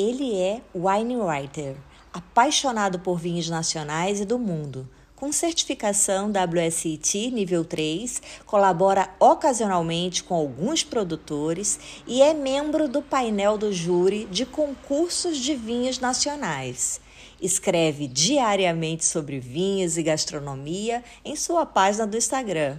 Ele é wine writer, apaixonado por vinhos nacionais e do mundo. Com certificação WSET nível 3, colabora ocasionalmente com alguns produtores e é membro do painel do júri de concursos de vinhos nacionais. Escreve diariamente sobre vinhos e gastronomia em sua página do Instagram.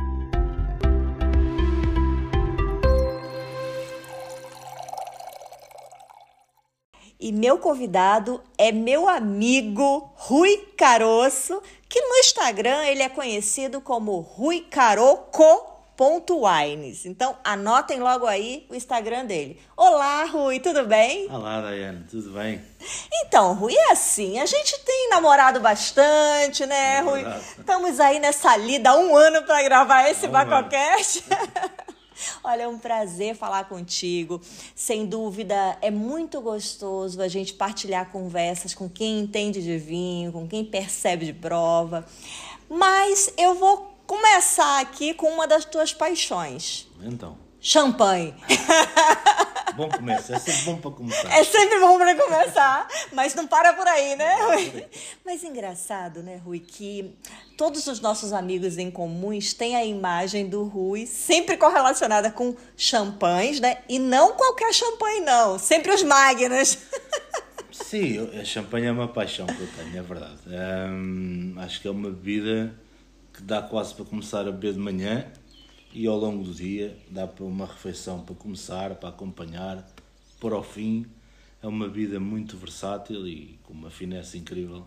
E meu convidado é meu amigo Rui Caroço, que no Instagram ele é conhecido como Rui Caroco.wines. Então anotem logo aí o Instagram dele. Olá, Rui, tudo bem? Olá, Daiane, tudo bem? Então, Rui, é assim, a gente tem namorado bastante, né, é Rui? Estamos aí nessa lida há um ano para gravar esse um Bacocast. Olha, é um prazer falar contigo. Sem dúvida, é muito gostoso a gente partilhar conversas com quem entende de vinho, com quem percebe de prova. Mas eu vou começar aqui com uma das tuas paixões. Então. Champanhe. Bom começo, é sempre bom para começar. É sempre bom para começar, mas não para por aí, né, Rui? Mas engraçado, né, Rui, que todos os nossos amigos em comuns têm a imagem do Rui sempre correlacionada com champanhes, né? E não qualquer champanhe, não. Sempre os Magnus. Sim, a champanhe é uma paixão que eu tenho, é verdade. Acho que é uma bebida que dá quase para começar a beber de manhã e ao longo do dia dá para uma refeição para começar, para acompanhar, para o fim. É uma vida muito versátil e com uma finesse incrível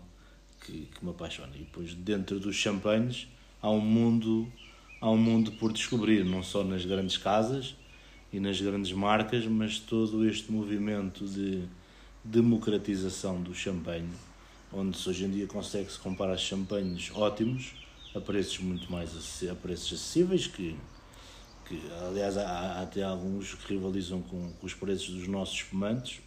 que, que me apaixona. E depois dentro dos champanhes há um mundo há um mundo por descobrir, não só nas grandes casas e nas grandes marcas, mas todo este movimento de democratização do champanhe, onde hoje em dia consegue-se comprar champanhes ótimos a preços muito mais a preços acessíveis que que aliás há, há até alguns que rivalizam com, com, os preços dos nossos espumantes,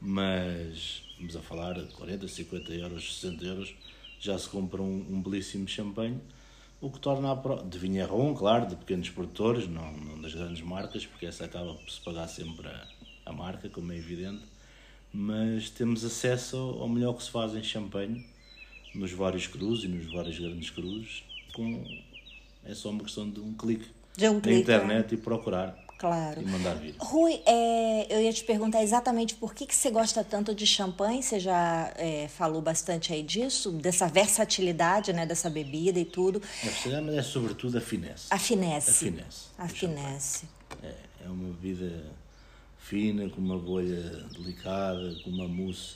mas vamos a falar de 40, 50 euros, 60 euros, já se compra um, um belíssimo champanhe, o que torna a pro... de vinharron, claro, de pequenos produtores, não, não, das grandes marcas, porque essa acaba por se pagar sempre a, a marca, como é evidente, mas temos acesso ao melhor que se faz em champanhe, nos vários crus e nos vários grandes crus, com... é só uma questão de um clique de um na internet e procurar. Claro. E mandar vir. Rui, é, eu ia te perguntar exatamente por que, que você gosta tanto de champanhe. Você já é, falou bastante aí disso, dessa versatilidade né, dessa bebida e tudo. É, mas é sobretudo a finesse. A finesse. A finesse. A finesse. É, é uma bebida fina, com uma bolha delicada, com uma mousse.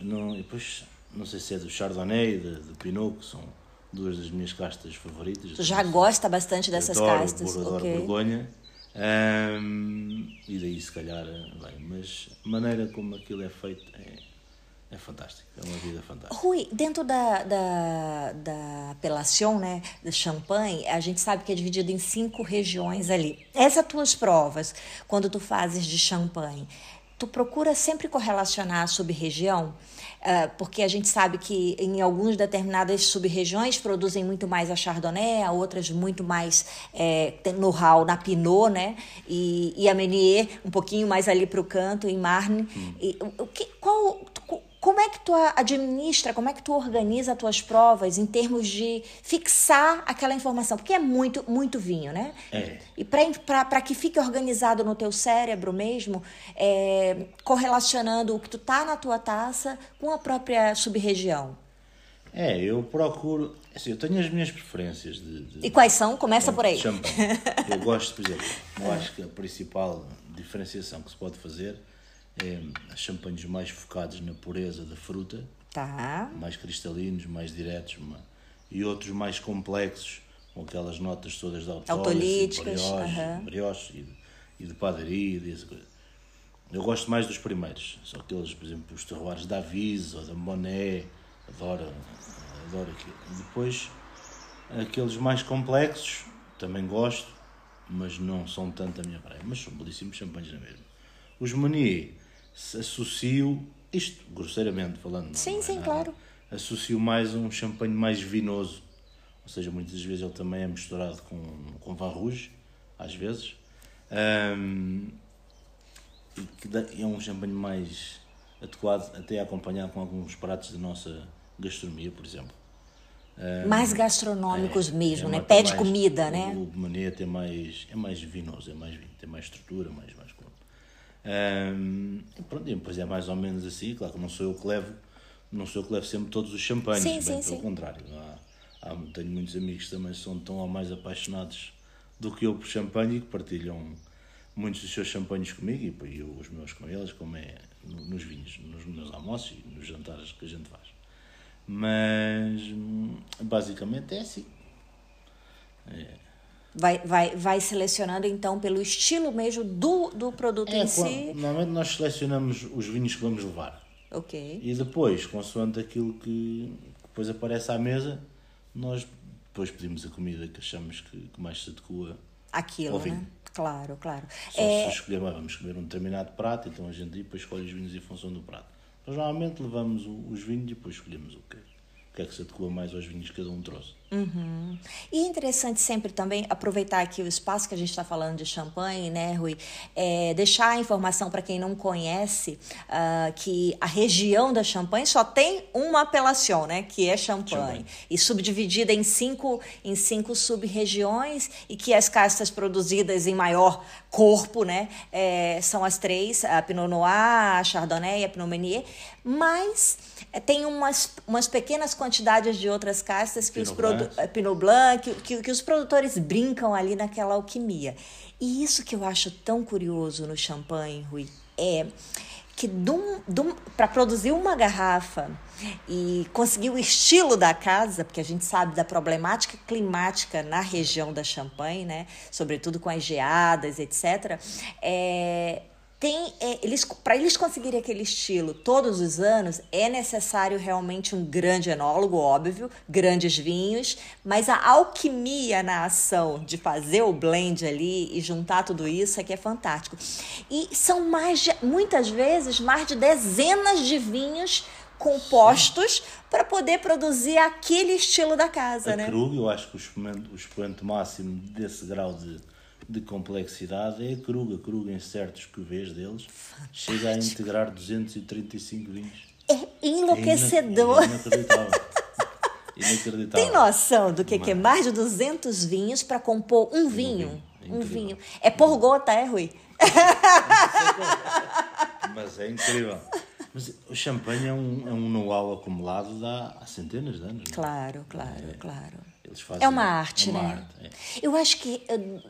Não, e depois, não sei se é do Chardonnay, do Pinot, que são duas das minhas castas favoritas. Tu já gosta bastante dessas adoro, castas? Adoro okay. Borgonha. Um, e daí se calhar, bem, mas a maneira como aquilo é feito é, é fantástico, é uma vida fantástica. Rui, dentro da, da, da apelação, né, da champanhe, a gente sabe que é dividido em cinco regiões ali. Essas tuas provas, quando tu fazes de champanhe, tu procura sempre correlacionar a sub-região? Uh, porque a gente sabe que em algumas determinadas sub-regiões produzem muito mais a Chardonnay, outras muito mais é, know-how na Pinot, né? E, e a Meunier um pouquinho mais ali para o canto, em Marne. Hum. E, o que, qual, como é que tu administra, como é que tu organiza as tuas provas em termos de fixar aquela informação? Porque é muito, muito vinho, né? É. E para que fique organizado no teu cérebro mesmo, é, correlacionando o que tu tá na tua taça com a própria sub-região. É, eu procuro. Assim, eu tenho as minhas preferências de. de e quais são? Começa por aí. Champanhe. Eu gosto, por exemplo, eu acho que a principal diferenciação que se pode fazer é, champanhes mais focados na pureza da fruta, tá. mais cristalinos, mais diretos, e outros mais complexos, com aquelas notas todas de autolíticas, brioche, brioche e, de, e de padaria, e dessa coisa. Eu gosto mais dos primeiros. Só aqueles, por exemplo, os terroirs da Avise ou da Monet. Adoro, adoro aquilo. Depois, aqueles mais complexos, também gosto, mas não são tanto a minha praia. Mas são belíssimos champanhes na mesma. Os Meunier associo, isto grosseiramente falando. Sim, é sim, nada, claro. Associo mais um champanhe mais vinoso. Ou seja, muitas vezes ele também é misturado com, com Vin Rouge, às vezes. Ahm, e que é um champanhe mais adequado até a acompanhar com alguns pratos da nossa gastronomia, por exemplo. Ahm, Mais gastronômicos mesmo, é né? Pede mais- comida, o, né? O Menet é mais, é mais vinoso, é mais vinho, tem mais estrutura, mais, mais e pronto, e depois é mais ou menos assim, claro que não sou eu que levo, não sou eu que levo sempre todos os champanhes, Sim, bem sim, pelo sim. contrário. Há, há- tenho muitos amigos que também são tão ou mais apaixonados do que eu por champanhe e que partilham muitos dos seus champanhes comigo e eu os meus com eles, como é no- nos vinhos, nos meus almoços e nos jantares que a gente faz. Mas hum, basicamente é assim. Vai, vai, vai selecionando então pelo estilo mesmo do, do produto É, em quando- si. Normalmente nós selecionamos os vinhos que vamos levar. Ok. E depois, consoante aquilo que depois aparece à mesa, nós depois pedimos a comida que achamos que, que mais se adequa. Aquilo, Ao né? vinho. Claro, claro. Só É, se escolher, "Ah, vamos comer um determinado prato, então a gente depois escolhe os vinhos em função do prato. Nós normalmente levamos os vinhos e depois escolhemos o que, o que é que se adequa mais aos vinhos que cada um trouxe. E é interessante sempre também aproveitar aqui o espaço que a gente está falando de champanhe, né, Rui? É, deixar a informação para quem não conhece ah, que a região da Champagne só tem uma apelação, né? Que é Champagne. Champagne. E subdividida em cinco, em cinco sub-regiões e que as castas produzidas em maior corpo, né? é, são as três, a Pinot Noir, a Chardonnay e a Pinot Meunier. Mas é, tem umas, umas pequenas quantidades de outras castas que os Pinot produ- Blanc. é, Pinot Blanc, que, que, que os produtores brincam ali naquela alquimia. E isso que eu acho tão curioso no champanhe, Rui, é que para produzir uma garrafa e conseguir o estilo da casa, porque a gente sabe da problemática climática na região da Champagne, né? sobretudo com as geadas, etc., é, tem, é, eles, para eles conseguirem aquele estilo todos os anos, é necessário realmente um grande enólogo, óbvio, grandes vinhos, mas a alquimia na ação de fazer o blend ali e juntar tudo isso é que é fantástico. E são mais de, muitas vezes mais de dezenas de vinhos compostos para poder produzir aquele estilo da casa, A né? Krug, eu acho que o expoente, o expoente máximo desse grau de, de complexidade é a Krug. A Krug, em certos cuvês deles, chega a integrar 235 vinhos. É enlouquecedor. É inacreditável. Inacreditável. Tem noção do que, que é mais de 200 vinhos para compor um vinho? vinho. É Um vinho. É por gota, é, Rui? Mas é incrível. Mas o champanhe é um, é um know-how acumulado há, centenas de anos. é? Claro, claro, claro. Eles fazem, É uma arte, é uma né? arte, é. Eu acho que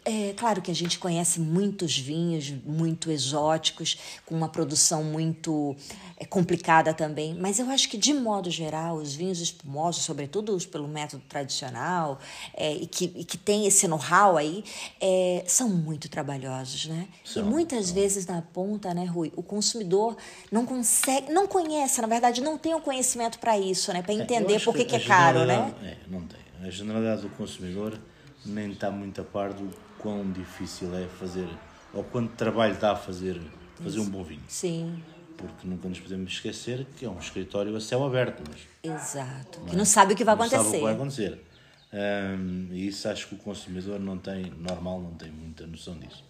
é, é claro que a gente conhece muitos vinhos muito exóticos, com uma produção muito é, complicada também, mas eu acho que de modo geral os vinhos espumosos, sobretudo os pelo método tradicional é, e, que, e que tem esse know-how aí, são muito trabalhosos, né? e São, muitas vezes na ponta, né, Rui, o consumidor não consegue, não conhece, na verdade, não tem o conhecimento para isso, né, para entender por que, que é caro, né? É, não tem. A generalidade do consumidor nem está muito a par do quão difícil é fazer, ou quanto trabalho dá a fazer, fazer um bom vinho. Sim. Porque nunca nos podemos esquecer que é um escritório a céu aberto, mas Exato. Que não sabe o que vai não acontecer. sabe o que vai acontecer. Ahm, e isso acho que o consumidor não tem, normal, não tem muita noção disso.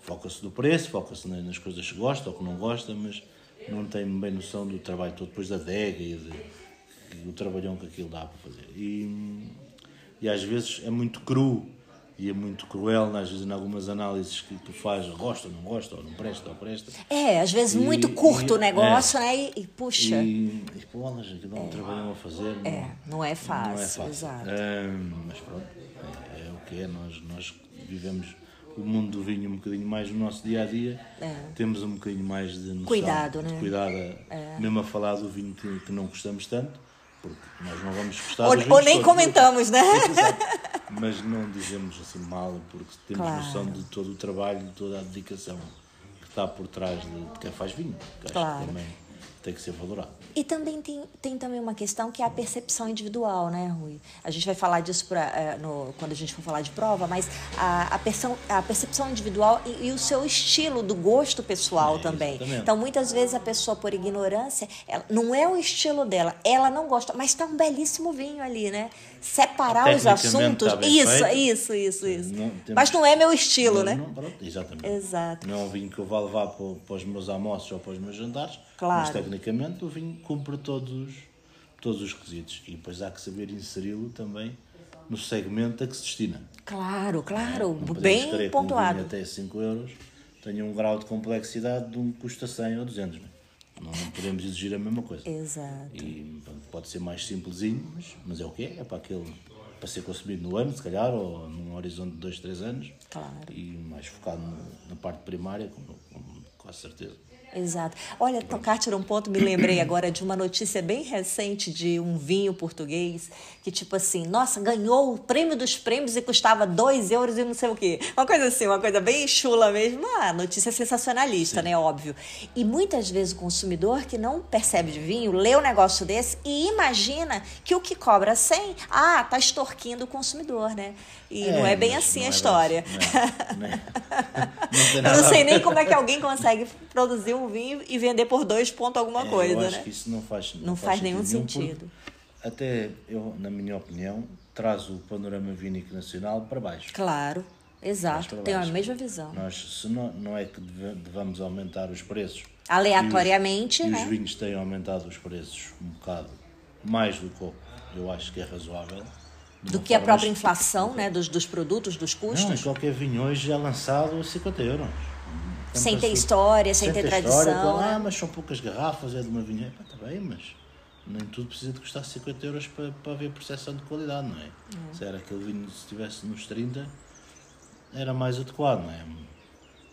Foca-se no preço, foca-se na- nas coisas que gosta ou que não gosta, mas não tem bem noção do trabalho todo, depois da adega e de, do trabalhão que aquilo dá para fazer. E, e às vezes é muito cru e é muito cruel, às vezes em algumas análises que tu fazes, gosta ou não gosta, ou não presta ou presta. É, às vezes E- muito curto e- o negócio, é. né? E, e puxa. E, e pô, elas aquilo dá um trabalhão a fazer. É, não é fácil, Não é fácil. exato. Ahm, mas pronto, é, é o que é. Nós, nós vivemos o mundo do vinho um bocadinho mais no nosso dia a dia. Temos um bocadinho mais de noção, Cuidado, de né? Cuidado, a- mesmo a falar do vinho que, que não gostamos tanto, porque nós não vamos gostar Ou, ou nem todos. comentamos, né? Mas não dizemos assim mal, porque temos Claro. noção de todo o trabalho, de toda a dedicação que está por trás de, de quem faz vinho. Que acho Claro. que também tem que ser valorado. E também tem, tem também uma questão que é a percepção individual, né, Rui? A gente vai falar disso pra, eh, no, quando a gente for falar de prova, mas a, a, perção, a percepção individual e, e o seu estilo do gosto pessoal É, também. exatamente. Então, muitas vezes a pessoa, por ignorância, ela, não é o estilo dela, ela não gosta, mas está um belíssimo vinho ali, né? Separar os assuntos. tá isso, feito. isso, isso, isso. Não temos- Mas não é meu estilo, Não, né? não, pronto, exatamente. Exato. Não é um vinho que eu vá levar para, para os meus almoços ou para os meus jantares, Claro. mas tecnicamente o vinho cumpre todos, todos os requisitos. E depois há que saber inseri-lo também no segmento a que se destina. Claro, claro. Não Bem que um pontuado. vinho até 5 euros tenha um grau de complexidade de um que custa 100 ou 200. Não, é? Não, podemos exigir a mesma coisa. Exato. E pode ser mais simplesinho, mas, mas é o que é. É para aquele para ser consumido no ano, se calhar, ou num horizonte de 2, 3 anos. Claro. E mais focado na parte primária, com, com quase certeza. Exato. Olha, tocar num ponto, me lembrei agora de uma notícia bem recente de um vinho português que, tipo assim, nossa, ganhou o prêmio dos prêmios e custava 2 euros e não sei o quê. Uma coisa assim, uma coisa bem chula mesmo. Uma notícia sensacionalista, né? Óbvio. E muitas vezes o consumidor que não percebe de vinho lê um negócio desse e imagina que o que cobra 100, ah, tá extorquindo o consumidor, né? E não é bem assim não a é história. assim, não é. não tem Eu não sei nem como é que alguém consegue produzir um vinho e vender por dois pontos alguma É, coisa, eu acho né? que isso não faz Não faz nenhum nenhum, sentido. Até eu, na minha opinião, traz o panorama vínico nacional para baixo. Claro, exato. Tenho a mesma visão. Nós, se não, não é que devamos aumentar os preços. Aleatoriamente, e os, né? E os vinhos têm aumentado os preços um bocado mais do que eu acho que é razoável. Do que a própria inflação, né? Dos, dos produtos, dos Não, custos. qualquer vinho hoje é lançado a 50 euros. Sem ter história, sem ter história, tradição, com, né? Ah, mas são poucas garrafas, é de uma vinha. Pá, Está bem, mas nem tudo precisa de custar 50 euros para, para haver percepção de qualidade, não é? Se era aquele vinho, se estivesse nos 30, era mais adequado, não é?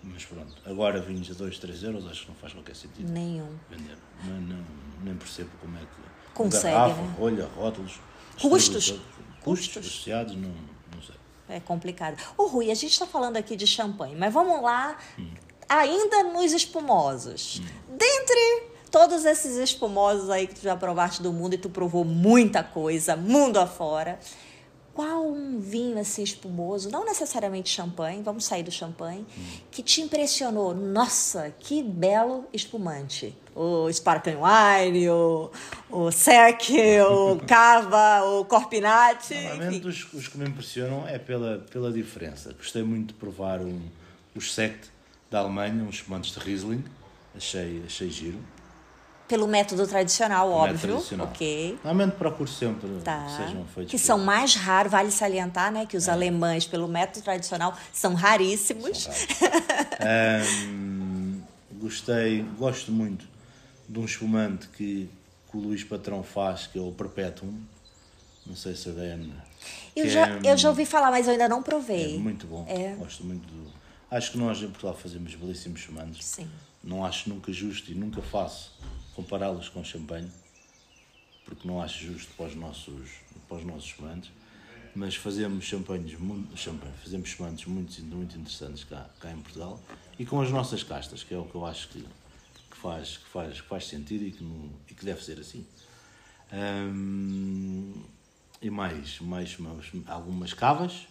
Mas pronto, agora vinhos a 2, 3 euros, acho que não faz qualquer sentido Nenhum. vender. Não, não, nem percebo como é que. Consegue, garrafa, né? rolha, rótulos, Custos. Custos associados, não, não sei. É complicado. Ô, Rui, a gente está falando aqui de champanhe, mas vamos lá, Hum. ainda nos espumosos. Dentre todos esses espumosos aí que tu já provaste do mundo e tu provou muita coisa, mundo afora, qual um vinho assim espumoso, não necessariamente champanhe, vamos sair do champanhe, Hum. que te impressionou? Nossa, que belo espumante. O Sparkling Wine, o, o Sec, o Cava, o Corpinati, Normalmente os, os que me impressionam é pela, pela diferença. Gostei muito de provar um, os Sect da Alemanha, uns espumantes de Riesling. Achei, achei giro. Pelo método tradicional, é óbvio. tradicional. Ok. Normalmente procuro sempre Tá. que sejam feitos. Que são mais raros, vale salientar, né? É. Que os alemães, pelo método tradicional, são raríssimos. Ahm, gostei, gosto muito de um espumante que, que o Luís Patrão faz, que é o Perpetuum. Não sei se a Diana. Eu já, é, eu já ouvi falar, mas eu ainda não É provei. muito bom. É. Gosto muito do. Acho que nós em Portugal fazemos belíssimos espumantes. Sim. Não acho nunca justo e nunca faço compará-los com champanhe, porque não acho justo para os nossos, para os nossos espumantes. Mas fazemos champanhes muito, champanhe, fazemos espumantes muito, muito interessantes cá, cá em Portugal e com as nossas castas, que é o que eu acho que, faz, que, faz, que faz sentido e que, não, e que deve ser assim. E mais, mais, mais algumas cavas.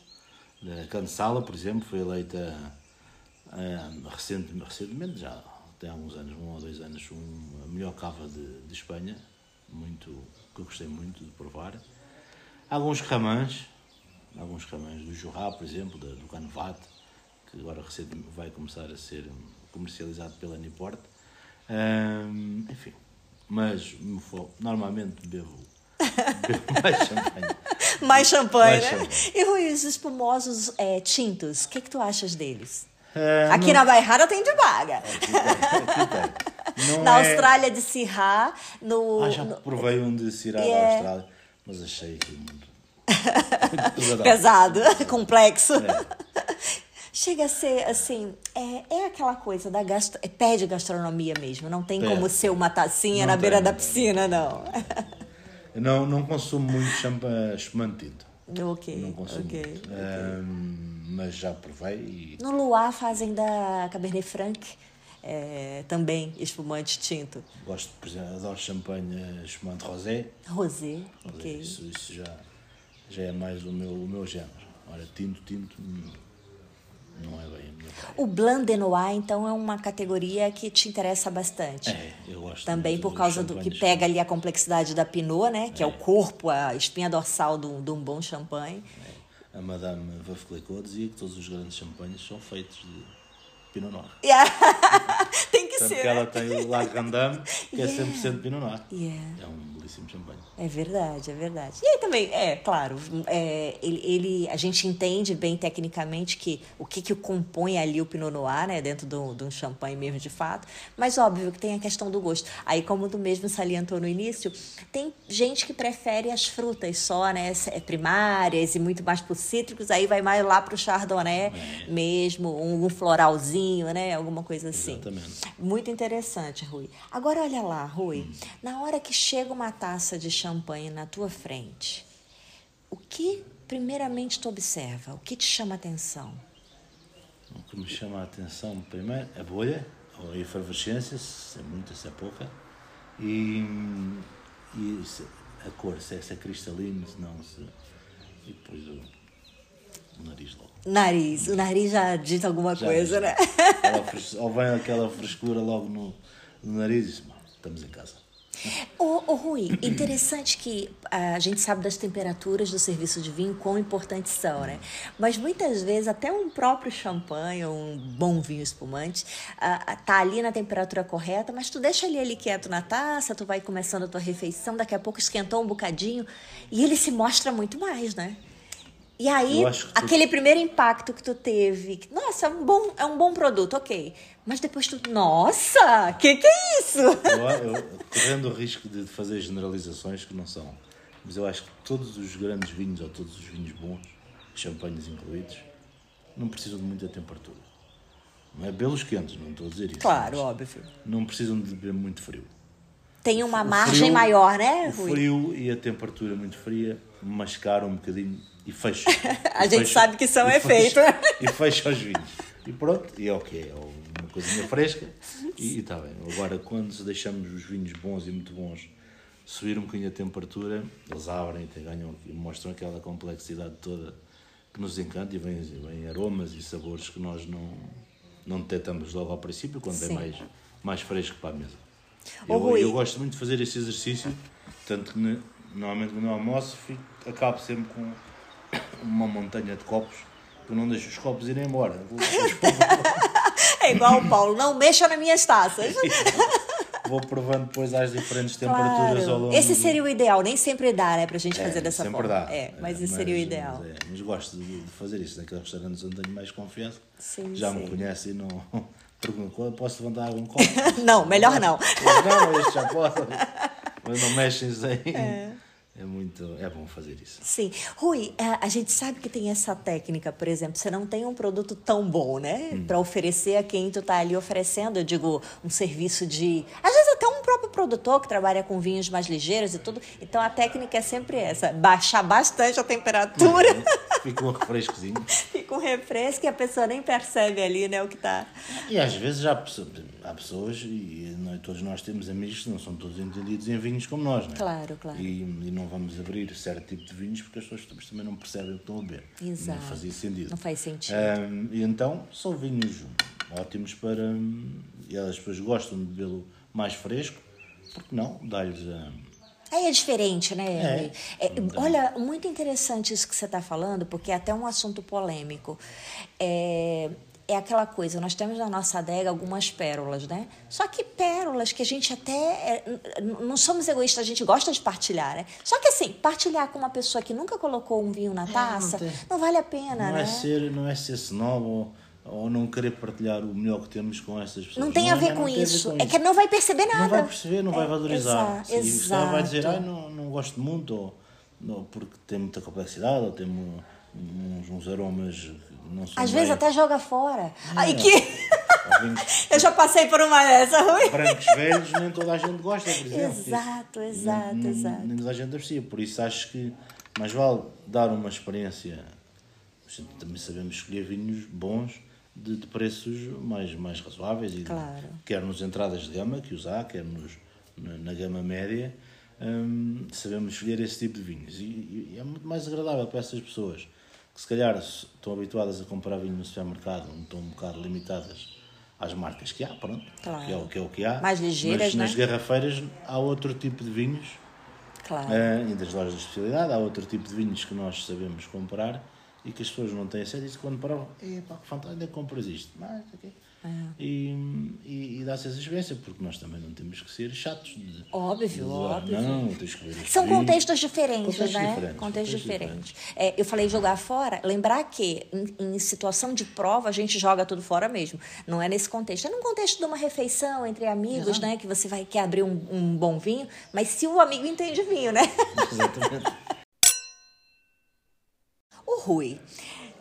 Da Cansala, por exemplo, foi eleita ah, recente, recentemente, já tem alguns anos, um ou dois anos, um, a melhor cava de, de Espanha, muito, que eu gostei muito de provar. Alguns ramãs, alguns ramãs do Jurá, por exemplo, do Canvat, que agora recentemente vai começar a ser comercializado pela Niport. Hum, enfim, mas normalmente bebo, bebo mais champanhe. Mais champanhe, Mais né? champanhe. E Rui, os espumosos é, tintos, o que, que tu achas deles? Ah, Aqui não- na Bairrada tem de vaga. Aqui tem, aqui tem. Na é- Austrália de Sirá, no. Ah, já provei um de Yeah. da Austrália, mas achei aquilo muito, pesado, pesadão. complexo. Chega a ser assim, é, é aquela coisa da gastro, é pé de gastronomia mesmo, não tem Pede. como ser uma tacinha Não na beira tem, da piscina, não. Eu não, não consumo muito champanhe espumante tinto. ok, Não consumo ok. muito. Ahm, mas já provei e No Luar fazem da Cabernet Franc é, também espumante tinto? Gosto, por exemplo, adoro champanhe espumante rosé. Rosé, ok. Isso, isso já, já é mais o meu, o meu género. Ora, tinto, tinto, hum, não é bem a minha praia. O Blanc de Noir, então, é uma categoria que te interessa bastante. É, eu gosto Também por causa do que pega ali a complexidade da Pinot, né? Que é, o corpo, a espinha dorsal de um, de um bom champanhe. A Madame Veuve Clicquot dizia que todos os grandes champanhes são feitos de Pinot Noir. Tem que Tanto ser. que né? ela tem o La Grandame, que Yeah. é 100% Pinot Noir. Yeah. É um belíssimo champanhe. É verdade, é verdade. E aí também, é, claro, é, ele, ele- a gente entende bem tecnicamente que o que, que compõe ali o Pinot Noir, né, dentro do- de um champanhe mesmo de fato, mas óbvio que tem a questão do gosto. Aí, como tu mesmo salientou no início, tem gente que prefere as frutas só, né, é, primárias e muito mais para cítricos, aí vai mais lá para o Chardonnay mesmo, um, um floralzinho, né, alguma coisa assim. Exatamente. Muito interessante, Rui. Agora olha lá, Rui. Na hora que chega uma taça de champanhe na tua frente, o que primeiramente tu observa? O que te chama a atenção? O que me chama a atenção, primeiro, a bolha, ou a efervescência, se é muita, se é pouca, e, e a cor, se é, se é cristalino, se não, se, e depois o, o nariz logo. Nariz. O nariz já diz alguma Já, coisa, já. né? Ou vem aquela frescura logo no, no nariz e diz, "Bom, estamos em casa. Ô, Rui, interessante que a gente sabe das temperaturas do serviço de vinho, quão importantes são, né? Mas muitas vezes até um próprio champanhe, um bom vinho espumante, ah, tá ali na temperatura correta, mas tu deixa ele ali quieto na taça, tu vai começando a tua refeição, daqui a pouco esquentou um bocadinho, e ele se mostra muito mais, né? E aí, tu- aquele primeiro impacto que tu teve, nossa, é um bom, é um bom produto, ok. Mas depois tu, nossa, que que é isso? Eu, eu, correndo o risco de fazer generalizações que não são, mas eu acho que todos os grandes vinhos, ou todos os vinhos bons, champanhes incluídos, não precisam de muita temperatura. Não é belos quentes, não estou a dizer isso. Claro, óbvio. Não precisam de beber muito frio. Tem uma O margem frio- maior, né, O Rui? frio e a temperatura muito fria mascaram um bocadinho e fecha. A E gente fecha- sabe que são e efeito. fecha- E fecha os vinhos. E pronto, e é ok, é uma coisinha fresca e está bem. Agora, quando deixamos os vinhos bons e muito bons subir um bocadinho a temperatura, eles abrem e ganham, e mostram aquela complexidade toda que nos encanta e vêm, vêm aromas e sabores que nós não, não detectamos logo ao princípio, quando Sim. é mais, mais fresco para a mesa. Eu, Rui. eu gosto muito de fazer esse exercício, tanto que ne- normalmente quando eu almoço fico, acabo sempre com uma montanha de copos, que eu não deixo os copos irem embora. Vou, É igual o Paulo, não mexa nas minhas taças. vou provando depois às diferentes temperaturas ao Claro. longo Esse do- seria o ideal, nem sempre dá, né, pra gente É, fazer dessa sempre forma. dá. É, mas É, esse seria o ideal. Mas, é, mas gosto de, de fazer isso naqueles restaurantes onde tenho mais confiança. Sim, Já sim. me conhecem e não perguntam, posso levantar algum copo? Não, melhor não. Não, este já pode. Mas não mexem sem. É. muito. É bom fazer isso. Sim. Rui, a, a gente sabe que tem essa técnica, por exemplo, você não tem um produto tão bom, né? Hum. Pra oferecer a quem tu tá ali oferecendo, eu digo, um serviço de. Às vezes até um próprio produtor que trabalha com vinhos mais ligeiros e tudo. Então a técnica é sempre essa: baixar bastante a temperatura. Fica um refrescozinho. Fica um refresco e a pessoa nem percebe ali, né, o que tá. E às vezes há pessoas, há pessoas e nós, todos nós temos amigos que não são todos entendidos em vinhos como nós, não é? Claro, claro. E, e não vamos abrir certo tipo de vinhos porque as pessoas também não percebem o que estão a beber. Exato. Não fazia sentido. Não faz sentido. Ahm, e então são vinhos ótimos para. E elas depois gostam de bebê-lo mais fresco, porque não? Dá-lhes a. Aí é diferente, né? É. É, olha, muito interessante isso que você está falando, porque é até um assunto polêmico. É, é aquela coisa, nós temos na nossa adega algumas pérolas, né? Só que pérolas que a gente até. é, não somos egoístas, a gente gosta de partilhar, né? Só que assim, partilhar com uma pessoa que nunca colocou um vinho na taça, não, É, tem- vale a pena, Não né? é ser, não é ser snob ou, não querer partilhar o melhor que temos com essas pessoas. Não tem a é- ver não com tem a ver isso. com É que não vai perceber nada. Não vai perceber, não vai É, valorizar. exa- e ela vai dizer, exato. ah, não, não gosto muito, ou, não, porque tem muita complexidade, ou tem uns, uns aromas que não são Às vezes até joga fora. Ai, que. Eu já passei por uma dessa, Rui. brancos velhos, nem toda a gente gosta, por exemplo. Exato, exato, nem, exato. Nem toda a gente aprecia. Por isso acho que mais vale dar uma experiência. A também sabemos escolher vinhos bons de, de preços mais, mais razoáveis, e Claro. quer nos entradas de gama que há, quer nos, na, na gama média, hum, sabemos escolher esse tipo de vinhos. E, e é muito mais agradável para essas pessoas que se calhar estão habituadas a comprar vinho no supermercado, onde estão um bocado limitadas às marcas que há, pronto, Claro. que, é o, que é o que há. Mais ligeiras, Mas nas né? garrafeiras há outro tipo de vinhos Claro. ah, e das lojas de especialidade há outro tipo de vinhos que nós sabemos comprar e que as pessoas não têm acesso e quando provam, epá, que fantástico, onde é que compras isto? Mas, ok. É. E, e, e dá-se essa experiência, porque nós também não temos que ser chatos. De, Óbvio, de óbvio. Não, tens que ver São vinho." contextos diferentes, Contextos né? diferentes, Contextos contextos diferentes. É, eu falei jogar fora, lembrar que em, em situação de prova a gente joga tudo fora mesmo. Não é nesse contexto. É num contexto de uma refeição entre amigos, né? Que você vai quer abrir um, um bom vinho, mas se o amigo entende vinho, né? Exatamente. O Rui,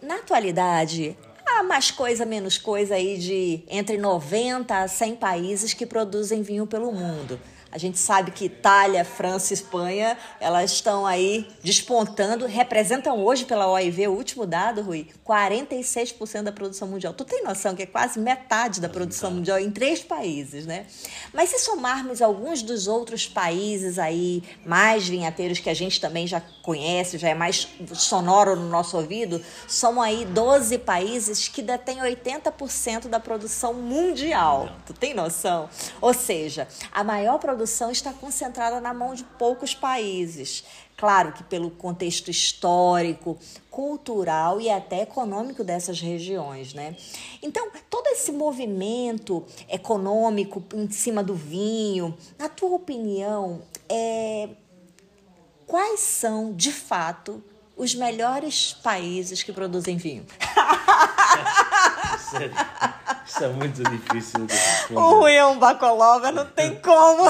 na atualidade, há mais coisa, menos coisa aí de entre 90 a 100 países que produzem vinho pelo mundo. A gente sabe que Itália, França e Espanha, elas estão aí despontando, representam hoje pela OIV, o último dado, Rui, 46% da produção mundial. Tu tem noção que é quase metade da produção mundial em três países, né? Mas se somarmos alguns dos outros países aí, mais vinhateiros que a gente também já conhece, já é mais sonoro no nosso ouvido, são aí 12 países que detêm 80% da produção mundial. Tu tem noção? Ou seja, a maior produção está concentrada na mão de poucos países. Claro que pelo contexto histórico, cultural e até econômico dessas regiões, né? Então, todo esse movimento econômico em cima do vinho, na tua opinião, é, quais são, de fato, os melhores países que produzem vinho? Sério. Isso é muito difícil de O responder. Rui é um bacolova, não tem como.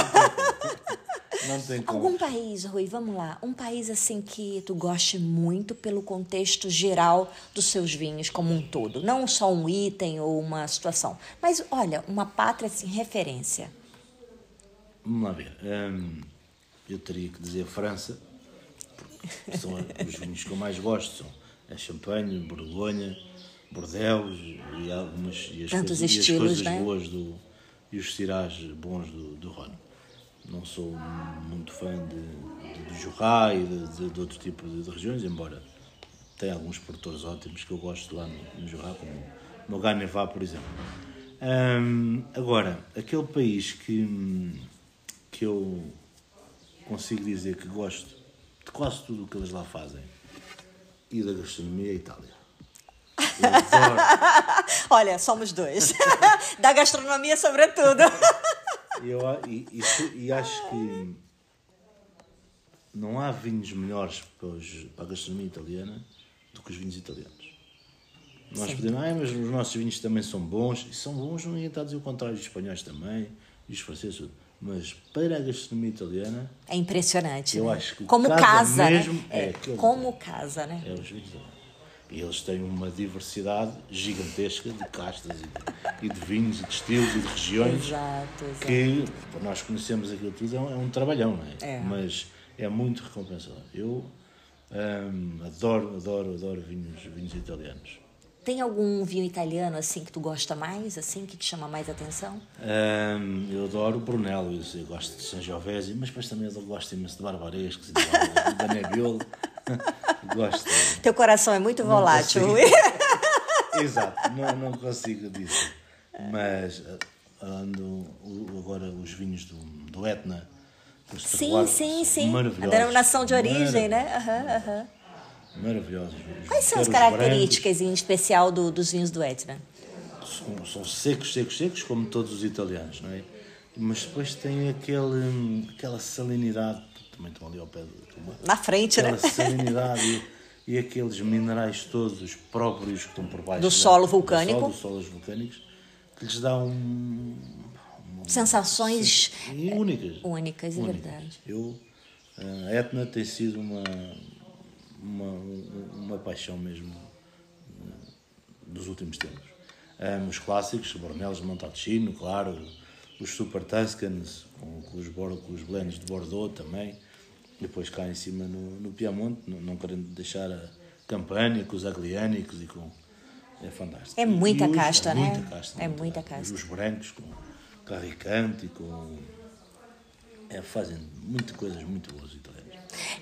Não tem como. Algum país, Rui, vamos lá. Um país assim que tu goste muito pelo contexto geral dos seus vinhos como um todo. Não só um item ou uma situação. Mas, olha, uma pátria assim, referência. Vamos lá ver. Hum, eu teria que dizer França, porque são os vinhos que eu mais gosto. São a Champagne, Borgonha, Bordeaux e algumas e as, Tantos coisas, estilos, coisas né? boas do, e os cirás bons do, do Rhône. Não sou muito fã de, de, do Jura e de, de, de outro tipo de, regiões, embora tenha alguns produtores ótimos que eu gosto lá no, no como no Ganevá, por exemplo. Hum, agora, aquele país que, que eu consigo dizer que gosto de quase tudo o que eles lá fazem e da gastronomia é a Itália. Olha, somos dois. da gastronomia, sobretudo. eu, e, su- e acho que não há vinhos melhores para, os- para a gastronomia italiana do que os vinhos italianos. Nós Sim. podemos, ah, mas os nossos vinhos também são bons, e são bons, não estar a dizer o contrário, os espanhóis também, e os franceses, mas para a gastronomia italiana, É impressionante. Eu né? acho que como casa casa, mesmo né? é É, como casa, né? É os vinhos italianos. E eles têm uma diversidade gigantesca de castas e de, e de vinhos e de estilos e de regiões Exato, exato. que para nós conhecemos aquilo tudo é um, é um trabalhão, não é? É. Mas é muito recompensador. Eu hum, adoro, adoro, adoro vinhos, vinhos italianos. Tem algum vinho italiano assim que tu gosta mais, assim que te chama mais atenção? Hum, eu adoro Brunello, eu, gosto de Sangiovese, mas depois também eu gosto imenso de Barbarescos e de, de Danebbiolo. gosto. Teu coração é muito volátil, consigo. Rui. Exato, não, não consigo dizer. Mas ah, ando agora os vinhos do, do Etna. Sim, sim, sim. A denominação de origem, né? Aham, aham. Maravilhosos. Quais são as características em especial do- dos vinhos do Etna? São, são secos, secos, secos, como todos os italianos, não é? Mas depois tem aquele, aquela salinidade, também estão ali ao pé do do mar. Na frente, né? aquela salinidade e, e aqueles minerais todos próprios que estão por baixo Do da- solo do vulcânico. solo, dos solos vulcânicos que lhes dão um, Sensações únicas. únicas, é verdade. Eu, a Etna tem sido uma, uma, uma paixão mesmo eh, dos últimos tempos. Amo os clássicos, Bornelos, Montalcino, claro, os Super Tuscans, com, com, os, com os blends de Bordeaux também. Depois cá em cima no, no Piemonte, não, não querendo deixar a Campania, com os Aglianicos e com, é fantástico. É muita os- casta, é né? Muita casta. É muita casta. casta. Os brancos com carricante e com. É, fazem muitas coisas muito boas.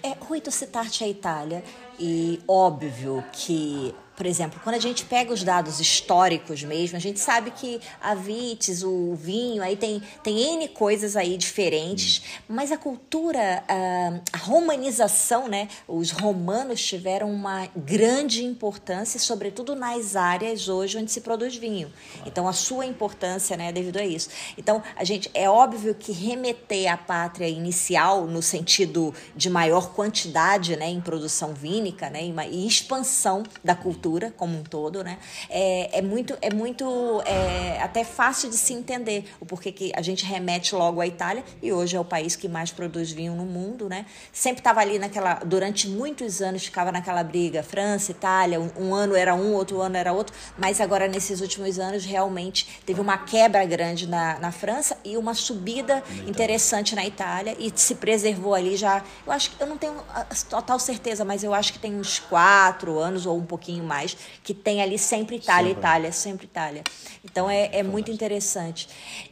É, Rui, tu citaste a Itália e óbvio que, por exemplo, quando a gente pega os dados históricos mesmo, a gente sabe que a vites, o vinho, aí tem, tem N coisas aí diferentes, mas a cultura, a, a romanização, né? Os romanos tiveram uma grande importância, sobretudo nas áreas hoje onde se produz vinho. Então, a sua importância, né, devido a isso. Então, a gente, é óbvio que remeter à pátria inicial, no sentido de maior quantidade, né, em produção vínica, né, e, e expansão da cultura como um todo, né, é, é muito, é muito, é, até fácil de se entender o porquê que a gente remete logo à Itália e hoje é o país que mais produz vinho no mundo, né, sempre estava ali naquela, durante muitos anos ficava naquela briga, França, Itália, um, um ano era um, outro ano era outro, mas agora nesses últimos anos realmente teve uma quebra grande na, na França e uma subida interessante na Itália e se preservou ali já. Eu acho que eu não tenho a total certeza, mas eu acho que tem uns quatro anos ou um pouquinho mais que tem ali sempre Itália, Sempre. Itália, sempre Itália. Então é, é muito interessante.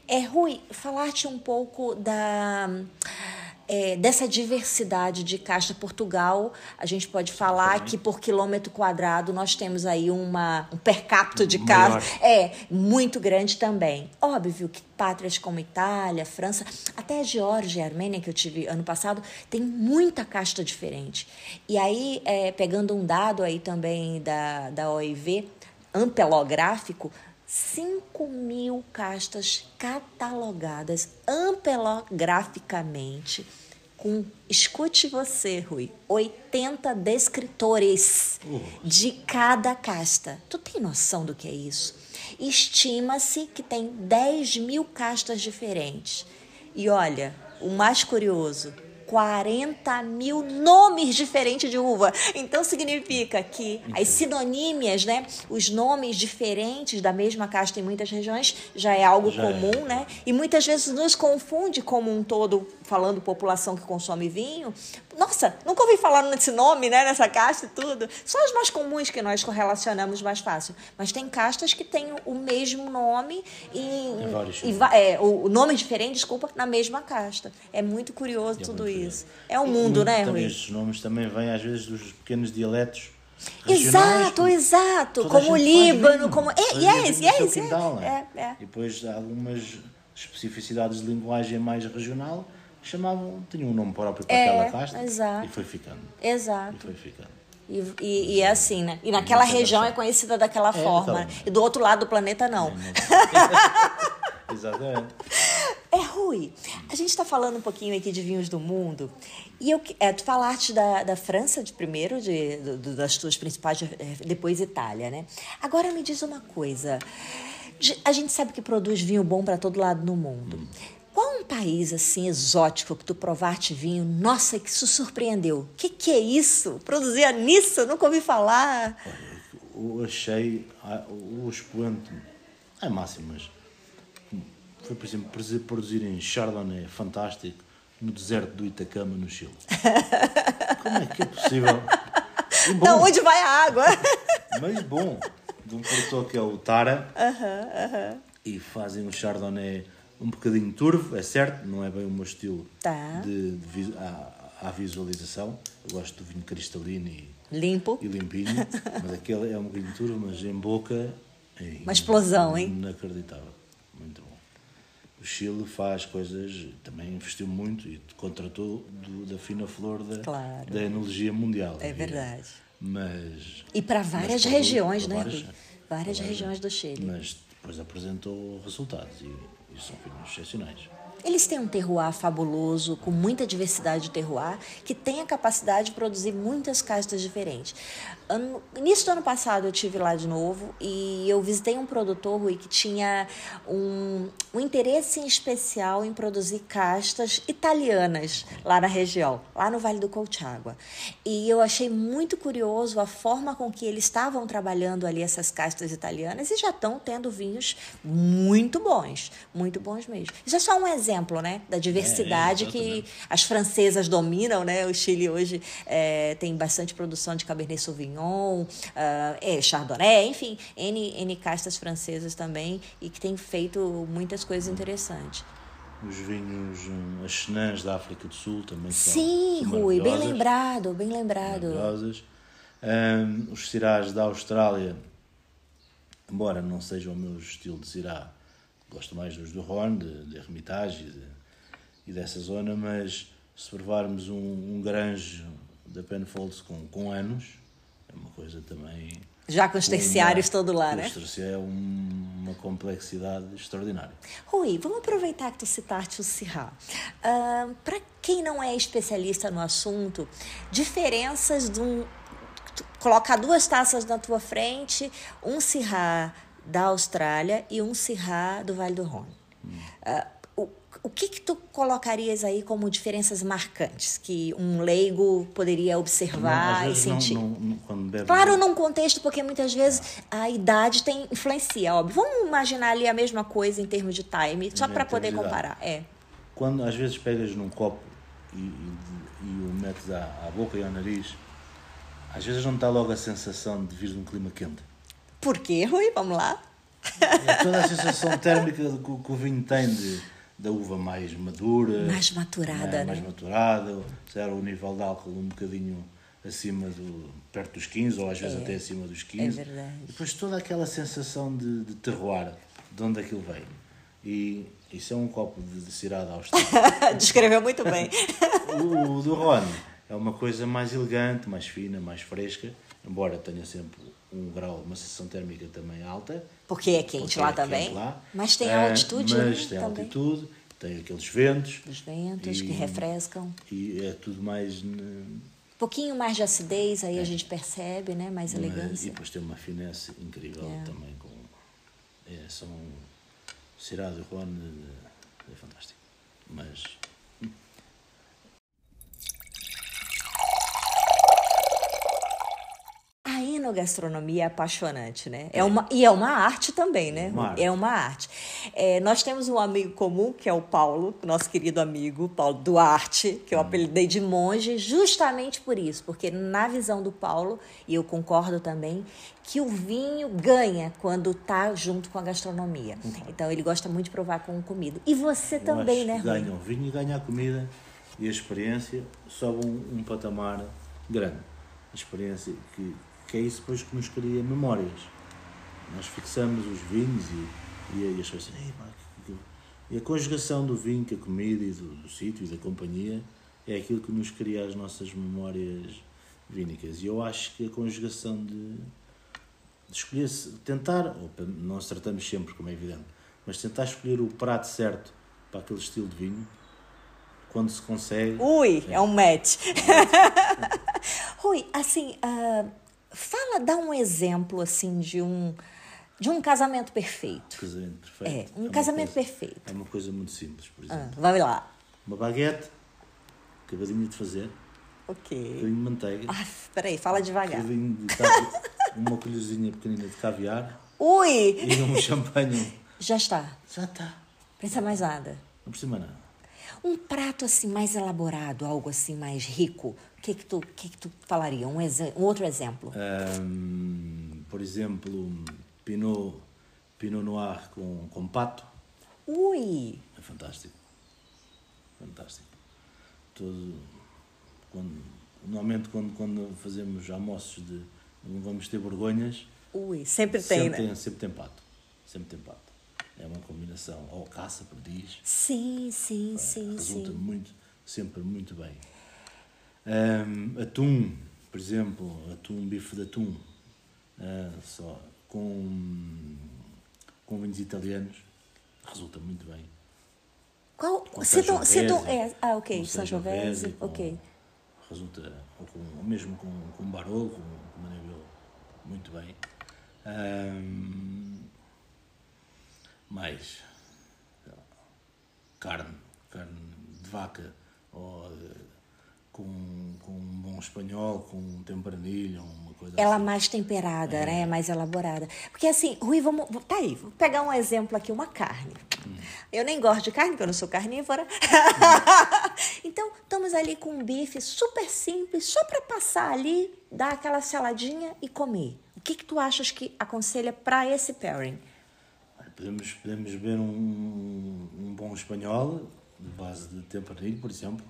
É Rui, falar-te um pouco da é, dessa diversidade de casta Portugal, a gente pode falar que por quilômetro quadrado nós temos aí uma, um per capita de casta é muito grande também. Óbvio que pátrias como Itália, França, até a Geórgia e a Armênia, que eu tive ano passado, tem muita casta diferente. E aí, é, pegando um dado aí também da, da OIV, ampelográfico, 5 mil castas catalogadas ampelograficamente com, escute você, Rui, 80 descritores de cada casta. Tu tem noção do que é isso? Estima-se que tem 10 mil castas diferentes. E olha, o mais curioso, 40 mil nomes diferentes de uva. Então significa que as sinonímias, né, os nomes diferentes da mesma casta em muitas regiões já é algo Já é. comum, né? E muitas vezes nos confunde como um todo, falando população que consome vinho. Nossa, nunca ouvi falar nesse nome, né, nessa casta e tudo. São as mais comuns que nós correlacionamos mais fácil. Mas tem castas que têm o mesmo nome e, vários e é, o o nome diferente, desculpa, na mesma casta. É muito curioso É tudo muito isso. curioso. É o E mundo, né, também Rui? Estes nomes também vêm às vezes dos pequenos dialetos regionais, Exato, exato. Toda Como o gente faz Líbano, como. É, yes, seu yes, quintal, é. É, é. E depois há algumas especificidades de linguagem mais regional chamavam, tinham um nome próprio para É, aquela casta exato. e foi ficando. E Exato. foi ficando. E, e, e é assim, né? E naquela região é conhecida daquela forma. então. E do outro lado do planeta, não. Exatamente. É, Rui, a gente está falando um pouquinho aqui de vinhos do mundo. E eu, é, tu falaste da, da França de primeiro, de, do- das tuas principais, é, depois Itália, né? Agora me diz uma coisa. A gente sabe que produz vinho bom para todo lado no mundo. Qual um país assim exótico que tu provaste vinho? Nossa, que isso surpreendeu. O que, que é isso? Produzir nisso? Nunca ouvi falar. Eu achei ah, o expoente, é máximo, mas foi, por exemplo, produzir- produzirem Chardonnay fantástico no deserto do Itacama, no Chile. Como é que é possível? Bom, Da onde vai a água? Mas bom, de um produtor que é o Tara, e fazem um Chardonnay um bocadinho turvo, é certo, não é bem o meu estilo Tá. de, de à, à visualização. Eu gosto do vinho cristalino e, Limpo. e limpinho, mas aquele é um bocadinho turvo, mas em boca é Uma explosão, hein? Inacreditável. Muito bom. O Chile faz coisas, também investiu muito e contratou do- da fina flor da, Claro. da enologia mundial. É verdade. Mas. E para mas várias produz- regiões, para né, várias- Rui? para Várias regiões do Chile. Mas depois apresentou resultados e, são vinhos excepcionais. Eles têm um terroir fabuloso, com muita diversidade de terroir, que tem a capacidade de produzir muitas castas diferentes. Ano, início do ano passado eu tive lá de novo e eu visitei um produtor, Rui, que tinha um, um interesse especial em produzir castas italianas lá na região, lá no Vale do Colchagua. E eu achei muito curioso a forma com que eles estavam trabalhando ali essas castas italianas e já estão tendo vinhos muito bons, muito bons mesmo. Isso é só um exemplo exemplo, né? Da diversidade É, é, que as francesas dominam, né? O Chile hoje é, tem bastante produção de Cabernet Sauvignon, é, Chardonnay, enfim, N, N castas francesas também e que tem feito muitas coisas interessantes. Os vinhos, hum, as Chenãs da África do Sul também são Sim, Rui, bem lembrado, bem lembrado. Ahm, os cirás da Austrália, embora não seja o meu estilo de cirá, gosto mais dos do Rhône, de, de Hermitage e, de- e dessa zona, mas se provarmos um, um grange da Penfolds com, com anos, é uma coisa também... Já com os terciários todo lá, né? Os é um- uma complexidade extraordinária. Rui, vamos aproveitar que tu citaste o Sirá. Para quem não é especialista no assunto, diferenças de um. tu Colocar duas taças na tua frente, um Sirá da Austrália e um Sirá do Vale do Rhône. Ah, o, o que, que tu colocarias aí como diferenças marcantes que um leigo poderia observar Às e não- sentir? não- não- Claro, num contexto, porque muitas vezes a idade tem influencia, óbvio. Vamos imaginar ali a mesma coisa em termos de time, só para poder comparar. É. Quando às vezes pegas num copo e, e, e o metes à, à boca e ao nariz, às vezes não está logo a sensação de vir de um clima quente. Por quê, Rui? Vamos lá? É toda a sensação térmica que, o- que o vinho tem de, da uva mais madura, Mais maturada, né, mais né? maturada, se era o nível de álcool um bocadinho acima do perto dos 15 ou às vezes É, até acima dos 15. é verdade. E depois toda aquela sensação de, de terroir, de onde aquilo vem. E isso é um copo de, de cirada austríaca. Descreveu muito bem. O do Rony é uma coisa mais elegante, mais fina, mais fresca, embora tenha sempre um grau, uma sensação térmica também alta. Porque é quente porque lá é quente também. lá. Mas tem Ah, altitude, Mas né, tem também. altitude, tem aqueles ventos. Os ventos E- que refrescam. E é tudo mais. ne- Um pouquinho mais de acidez, aí a gente percebe, né? Mais É. mas- E elegância. depois tem uma finesse incrível É. também. Com, é, são. Cirá de Rony é fantástico. Mas. A enogastronomia é apaixonante, né? É uma, e é uma arte também, né? Uma arte. É uma arte. É, nós temos um amigo comum, que é o Paulo, nosso querido amigo, Paulo Duarte, que eu apelidei de monge, justamente por isso, porque na visão do Paulo, e eu concordo também, que o vinho ganha quando tá junto com a gastronomia. Então ele gosta muito de provar com comida. E você Eu também, né, ganha o vinho e ganha a comida e a experiência sobe um, um patamar grande. A experiência que, que é isso depois que nos cria memórias. Nós fixamos os vinhos e, e, as pessoas "Ei, pá, que- que-" E a conjugação do vinho com a comida e do, do sítio e da companhia é aquilo que nos cria as nossas memórias vínicas. E eu acho que a conjugação de, de escolher, tentar, ou não acertamos sempre, como é evidente, mas tentar escolher o prato certo para aquele estilo de vinho, quando se consegue. Ui, é um match. Rui, assim, ah, fala, dá um exemplo assim de um de um casamento perfeito. Casamento perfeito. É, um uma casamento coisa- perfeito. É uma coisa muito simples, por exemplo. Ah, vai lá. Uma baguete, acabadinho de fazer, um Ok. bocadinho de manteiga, Ah, peraí, fala um devagar. bocadinho de caviar, uma colherzinha pequenina de caviar Ui! e um champanhe. Já está. Já está. Pensa mais nada. Não precisa mais nada. Um prato assim mais elaborado, algo assim mais rico. O que que tu, que que tu falaria? Um, um outro exemplo. Ahm, por exemplo, Pinot, Pinot Noir com, com pato. Ui! É fantástico. Fantástico. Todo, quando, normalmente quando, quando fazemos almoços de não vamos ter vergonhas, Ui, sempre tem, sempre, né? tem, sempre tem pato. Sempre tem pato. É uma combinação. Ou caça, perdiz. Sim, sim, sim, Resulta sim. muito, sempre muito bem. Ahm, atum, por exemplo, atum, bife de atum, ah, só com, com vinhos italianos, resulta muito bem. Qual? Sangiovese, é, ah, ok, Sangiovese, ok. Resulta, ou, com, mesmo com, com Barolo, com, com Manabelo, muito bem. Ahm, mais carne, carne de vaca, ou de- com, com um bom espanhol, com um temperanilho, uma coisa Ela assim. mais temperada, É. né? Mais elaborada. Porque assim, Rui, vamos. Tá aí, vou pegar um exemplo aqui, uma carne. Eu nem gosto de carne, porque eu não sou carnívora. então, estamos ali com um bife super simples, só para passar ali, dar aquela saladinha e comer. O que, que tu achas que aconselha para esse pairing? Podemos, podemos ver um, um bom espanhol, de base de tempranilho, por exemplo,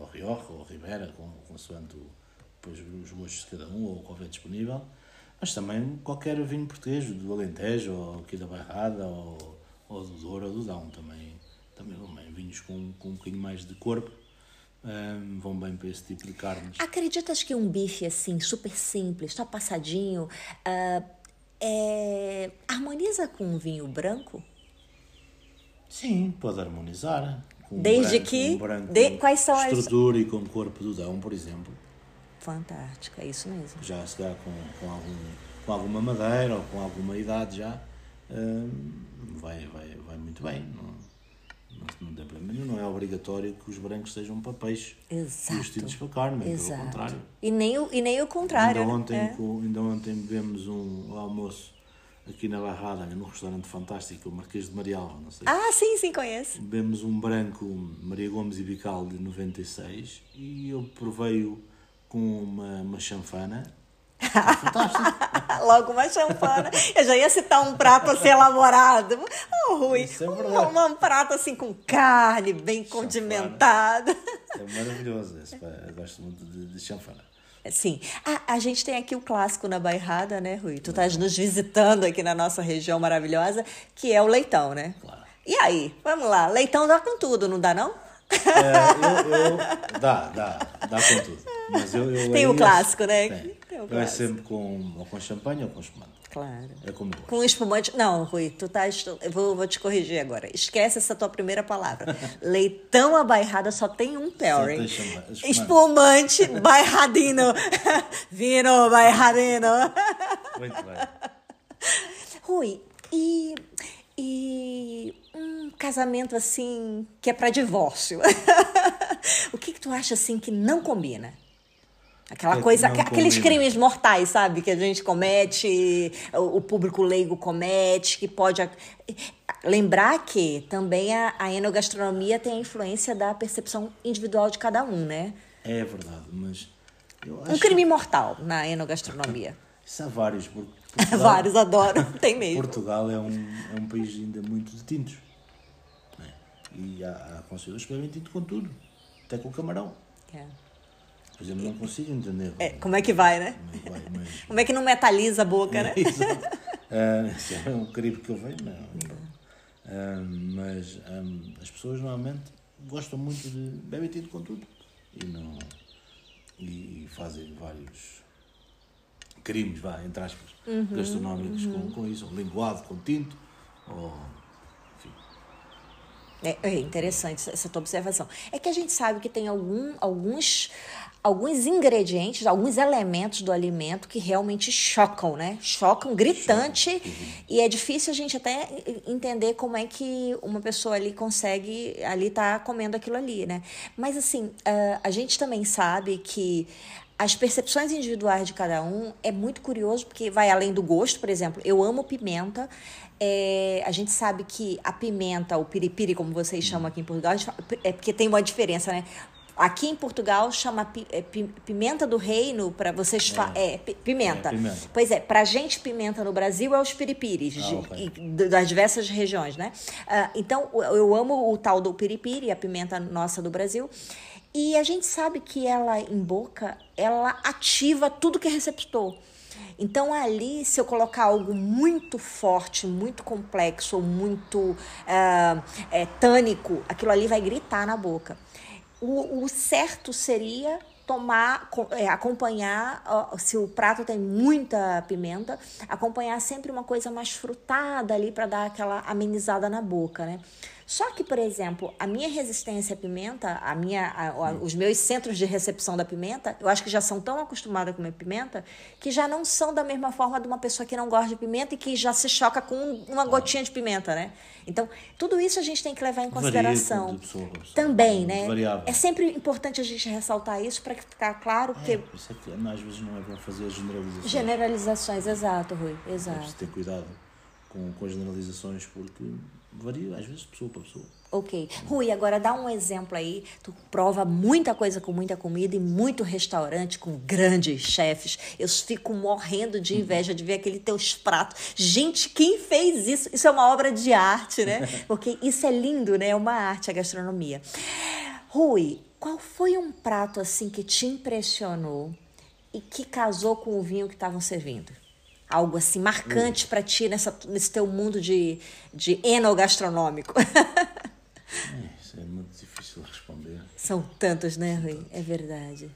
ou Rioja, ou Ribera, com, consoante o, depois os gostos de cada um, ou o que houver disponível. Mas também qualquer vinho português, do Alentejo, ou aqui da Bairrada, ou, ou do Douro, ou do Dão, também, também bem. Vinhos com, com um bocadinho mais de corpo, um, vão bem para esse tipo de carnes. Acreditas que um bife assim, super simples, só passadinho, uh, é, harmoniza com um vinho branco? Sim, pode harmonizar. Com Desde branco, que. Um branco de, quais são estrutura as. Estrutura e com corpo do Dão, por exemplo. Fantástico, é isso mesmo. Já se dá com, com, algum, com alguma madeira ou com alguma idade já, hum, vai, vai, vai muito bem. Não, não, não tem problema Não é obrigatório que os brancos sejam para peixe Exato. e os tintos para carne, Exato. pelo contrário. E nem o, e nem o contrário. Ainda ontem, é. com, ainda ontem bebemos um, um almoço aqui na Barrada, num restaurante fantástico, o Marquês de Marial, não sei. Ah, sim, sim, conheço. Bebemos um branco Maria Gomes e Bical de 96 e eu provei-o com uma, uma chanfana. Logo uma chanfana. Eu já ia citar um prato assim elaborado. Oh, Rui, é um, um, prato assim com carne, bem condimentada. É maravilhoso. Eu gosto muito de, de chanfana. Sim. Ah, a gente tem aqui o clássico na Bairrada, né, Rui? Tu estás nos visitando aqui na nossa região maravilhosa, que é o leitão, né? Claro. E aí, vamos lá. Leitão dá com tudo, não dá não? É, eu, eu, dá, dá, dá com tudo. Mas eu, eu tem o clássico, né? Tem. Eu é sempre com, ou com champanhe ou com espumante. Claro. É como Com espumante. Não, Rui, tu tá. Eu vou, vou te corrigir agora. Esquece essa tua primeira palavra. Leitão abairrada só tem um pairing. Espumante. espumante bairradino. Vino bairradino. Muito bem. Rui, e. E um casamento assim que é para divórcio. o que, que tu acha assim que não combina? Aquela é coisa, aqueles crimes mortais, sabe? Que a gente comete, o, público leigo comete, que pode. Lembrar que também a, a enogastronomia tem a influência da percepção individual de cada um, né? É verdade, mas. Um crime mortal na enogastronomia. Isso há vários. Portugal, vários, adoro, tem mesmo. Portugal é um, é um país ainda muito de tintos. Né? E há, há consumidores que bebem tinto com tudo, até com o camarão. É. Por exemplo, não consigo entender. É, como é que vai, né? Como é que, vai, mas... como é que não metaliza a boca, né? uh, é um crime que eu vejo, não. Uh, mas um, as pessoas normalmente gostam muito de bebem tinto com tudo e não e fazem vários crimes, vá, entre aspas, uhum, gastronómicos uhum. Com, com isso, linguado com tinto, ou é, é, interessante essa tua observação. É que a gente sabe que tem algum, alguns, alguns ingredientes, alguns elementos do alimento que realmente chocam, né? Chocam gritante uhum. e é difícil a gente até entender como é que uma pessoa ali consegue ali estar tá comendo aquilo ali, né? Mas assim, uh, a gente também sabe que as percepções individuais de cada um é muito curioso porque vai além do gosto, por exemplo, eu amo pimenta, é, a gente sabe que a pimenta, o piripiri, como vocês chamam aqui em Portugal, é porque tem uma diferença, né? Aqui em Portugal chama é, pimenta do reino para vocês é. é pimenta. É, pimenta. Pois é, para gente pimenta no Brasil é os piripiris ah, okay. das diversas regiões, né? Uh, então eu amo o tal do piripiri, a pimenta nossa do Brasil. E a gente sabe que ela em boca, ela ativa tudo que é receptor. Então, ali, se eu colocar algo muito forte, muito complexo, muito uh, é, tânico, aquilo ali vai gritar na boca. O, o certo seria tomar, é, acompanhar, se o prato tem muita pimenta, acompanhar sempre uma coisa mais frutada ali para dar aquela amenizada na boca, né? Só que, por exemplo, a minha resistência à pimenta, a minha, a, a, os meus centros de recepção da pimenta, eu acho que já são tão acostumados a comer pimenta que já não são da mesma forma de uma pessoa que não gosta de pimenta e que já se choca com uma gotinha de pimenta, né? Então, tudo isso a gente tem que levar em consideração. Pessoa, pessoa, Também, né? Variável. É sempre importante a gente ressaltar isso para ficar claro que. É, isso é que às vezes não é bom fazer generalizações. Generalizações, exato, Rui. Exato. ter cuidado com, com as generalizações porque varia às vezes pessoa para pessoa. Ok. Rui, agora dá um exemplo aí. Tu prova muita coisa com muita comida e muito restaurante com grandes chefes. Eu fico morrendo de inveja de ver aqueles teus pratos. Gente, quem fez isso? Isso é uma obra de arte, né? Porque isso é lindo, né? É uma arte a gastronomia. Rui, qual foi um prato assim que te impressionou e que casou com o vinho que estavam servindo? Algo assim marcante para ti nessa, nesse teu mundo de, de enogastronômico. É, isso é muito difícil de responder. São tantos, né, Rui? É verdade.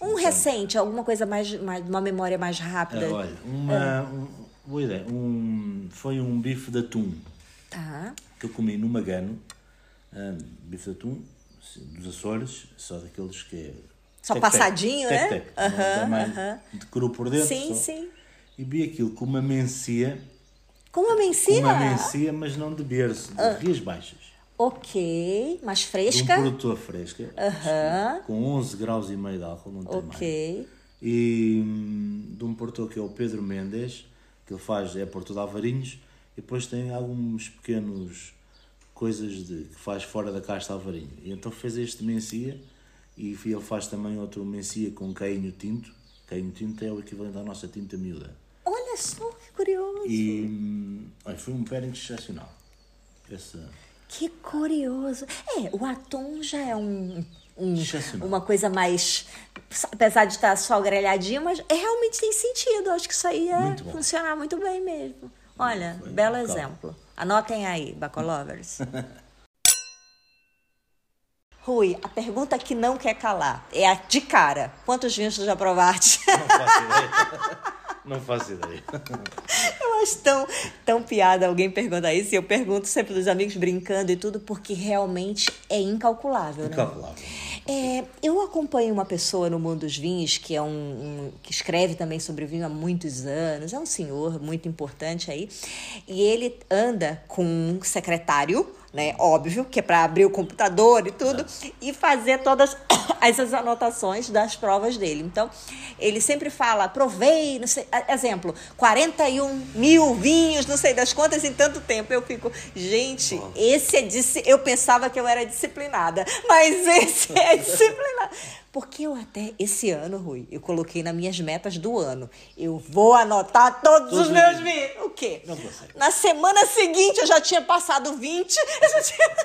Um recente, alguma coisa mais, mais uma memória mais rápida. Ah, olha, uma, um, boa ideia. Um, foi um bife de atum Tá. que eu comi no Magano. Ah, bife de atum sim, dos Açores, só daqueles que é. Só tec-tec, passadinho, né? tec-tec, não é mais aham. de cru por dentro. Sim, só. sim. E vi aquilo com uma mencia, Com uma com mencia? uma mencia, mas não de berço, de Ah. Rias Baixas. Ok, mais De um fresca. produtor fresca, Aham. com 11 graus e meio de álcool, não tem mais. Ok. E hum, de um produtor que é o Pedro Mendes, que ele faz, é Porto de Alvarinhos, e depois tem alguns pequenos coisas de, que faz fora da casta Alvarinho. E então fez este mencia, e ele faz também outro mencia com cainho tinto. Cainho tinto é o equivalente à nossa tinta miúda. Só que curioso. E hum, olha, foi um pairing excepcional. Esse, Que curioso. É, o atum já é um, um- uma coisa mais. Apesar de estar só grelhadinho, mas é, realmente tem sentido. Acho que isso aí ia Muito funcionar muito bem mesmo. Olha, Foi belo exemplo. Anotem aí, Bacolovers. Rui, a pergunta que não quer calar é a de cara. Quantos vinhos tu já provaste? não faço ideia. não faço ideia. Eu acho tão, tão piada alguém perguntar isso. E eu pergunto sempre dos amigos brincando e tudo, porque realmente é incalculável, né? Incalculável. É, eu acompanho uma pessoa no mundo dos vinhos que é um, um- que escreve também sobre vinho há muitos anos, é um senhor muito importante aí, e ele anda com um secretário, né, óbvio, que é para abrir o computador e tudo, e fazer todas essas anotações das provas dele. Então, ele sempre fala, provei, não sei, exemplo, 41 mil vinhos, não sei das quantas em tanto tempo. Eu fico, gente, esse é eu pensava que eu era disciplinada, mas esse é disciplinado. Porque eu até esse ano, Rui, eu coloquei nas minhas metas do ano. Eu vou anotar todos, Todos os meus vinhos. vinhos. O quê? Não consegue. Na semana seguinte eu já tinha passado 20. eu já tinha-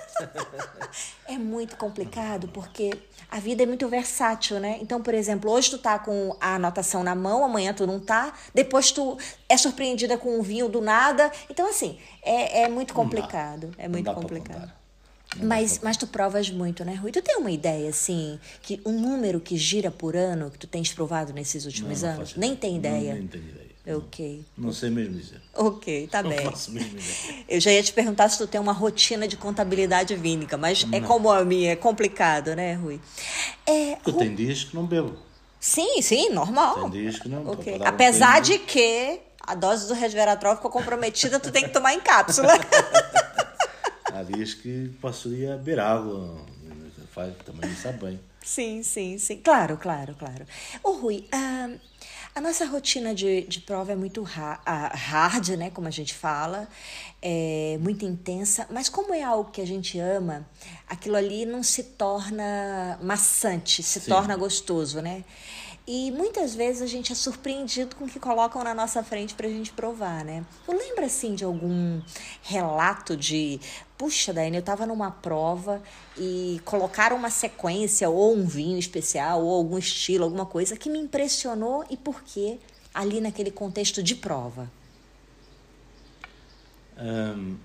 é muito complicado porque a vida é muito versátil, né? Então, por exemplo, hoje tu tá com a anotação na mão, amanhã tu não tá, depois tu é surpreendida com um vinho do nada. Então, assim, é, é muito complicado. É muito complicado. Mas, mas tu provas muito, né, Rui? Tu tem uma ideia, assim, que um número que gira por ano que tu tens provado nesses últimos Não, não anos? Nem tem ideia. Não, nem tenho ideia. Ok. Não sei mesmo dizer. Ok, tá Não bem. faço mesmo ideia. Eu já ia te perguntar se tu tem uma rotina de contabilidade vínica, mas é como a minha, é complicado, né, Rui? É, Porque eu tenho dias que não bebo. sim, sim, normal. Tem dias que não. Ok. para dar um Apesar de que a dose do resveratrol ficou comprometida, tu tem que tomar em cápsula. Dias que passo o dia a beber água. Faz, também sabe bem. Sim, sim, sim. Claro, claro, claro. Ô, Rui, ah, a nossa rotina de, de prova é muito ra- ah, hard, né? Como a gente fala, é muito intensa, mas como é algo que a gente ama, aquilo ali não se torna maçante, se Sim. torna gostoso, né? E muitas vezes a gente é surpreendido com o que colocam na nossa frente pra gente provar, né? Tu lembra, assim, de algum relato de... Puxa, Daiane, eu tava numa prova e colocaram uma sequência ou um vinho especial ou algum estilo, alguma coisa que me impressionou e por quê ali naquele contexto de prova? Ahm,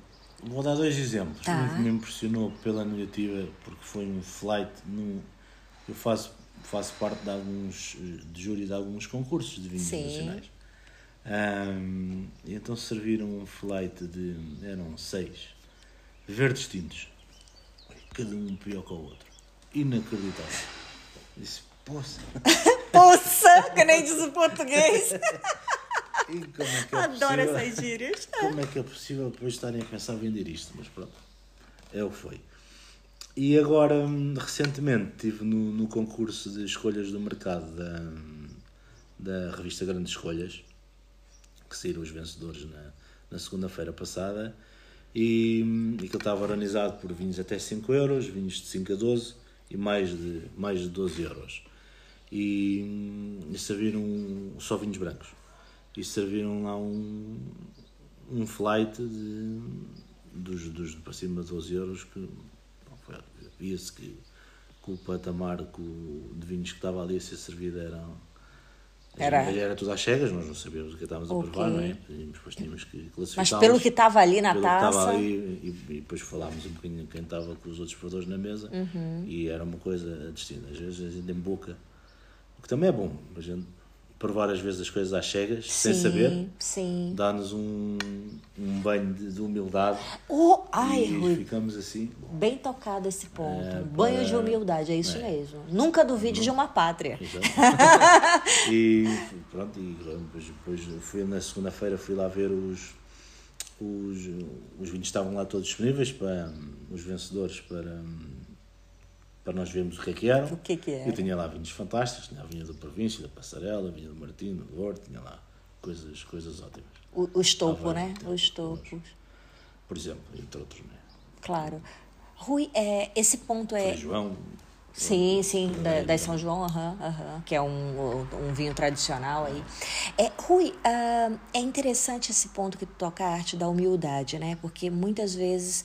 vou dar dois exemplos. Tá. Um que me impressionou pela negativa, porque foi um flight. Num, eu faço, faço parte de alguns de júri de alguns concursos de vinhos Sim. nacionais. E então serviram um flight de. eram seis. Verdes tintos. Cada um pior que o outro. Inacreditável. Disse, poça. Poça, que nem diz o português. E como é que é Adoro possível? essas gírias. Como é que é possível depois estarem a pensar em vender isto? Mas pronto, é o que foi. E agora, hum, recentemente, estive no, no concurso de escolhas do mercado da, da revista Grandes Escolhas, que saíram os vencedores na, na segunda-feira passada, E, e que estava organizado por vinhos até 5 euros, vinhos de 5 a 12 e mais de, mais de 12 euros. E, e serviram só vinhos brancos. E serviram lá um, um flight de, dos, dos para cima de 12 euros que via-se que, que, o patamar de vinhos que estava ali a ser servido era era, era tudo às cegas, nós não sabíamos o que estávamos okay. a provar, não é? Depois tínhamos que classificar. Mas pelo que estava ali na taça. Estava ali, e, e, depois falámos um bocadinho quem estava com os outros provadores na mesa uhum. e era uma coisa distinta. Às vezes a gente em boca, o que também é bom, a gente provar às vezes as coisas às cegas, sim, sem saber, sim. dá-nos um, um banho de, de humildade. Oh, ai, e Rui, ficamos assim. Bem tocado esse ponto. É, banho de humildade, é isso é. mesmo. Nunca duvide Não. de uma pátria. e pronto, e depois, depois fui na segunda-feira fui lá ver os, os, os vinhos estavam lá todos disponíveis para os vencedores para para nós vermos o que é que eram. O que é que é? Eu tinha lá vinhos fantásticos, tinha a vinha da Província, da Passarela, a vinha do Martino, do Horto, tinha lá coisas, coisas ótimas. O, o estopo, né? Os topos. Por exemplo, entre outros, né? Claro. Rui, é, esse ponto é... João. Sim, sim, da, da São João, uhum, uhum, que é um, um vinho tradicional aí. É, Rui, uh, é interessante esse ponto que tu toca a arte da humildade, né? Porque muitas vezes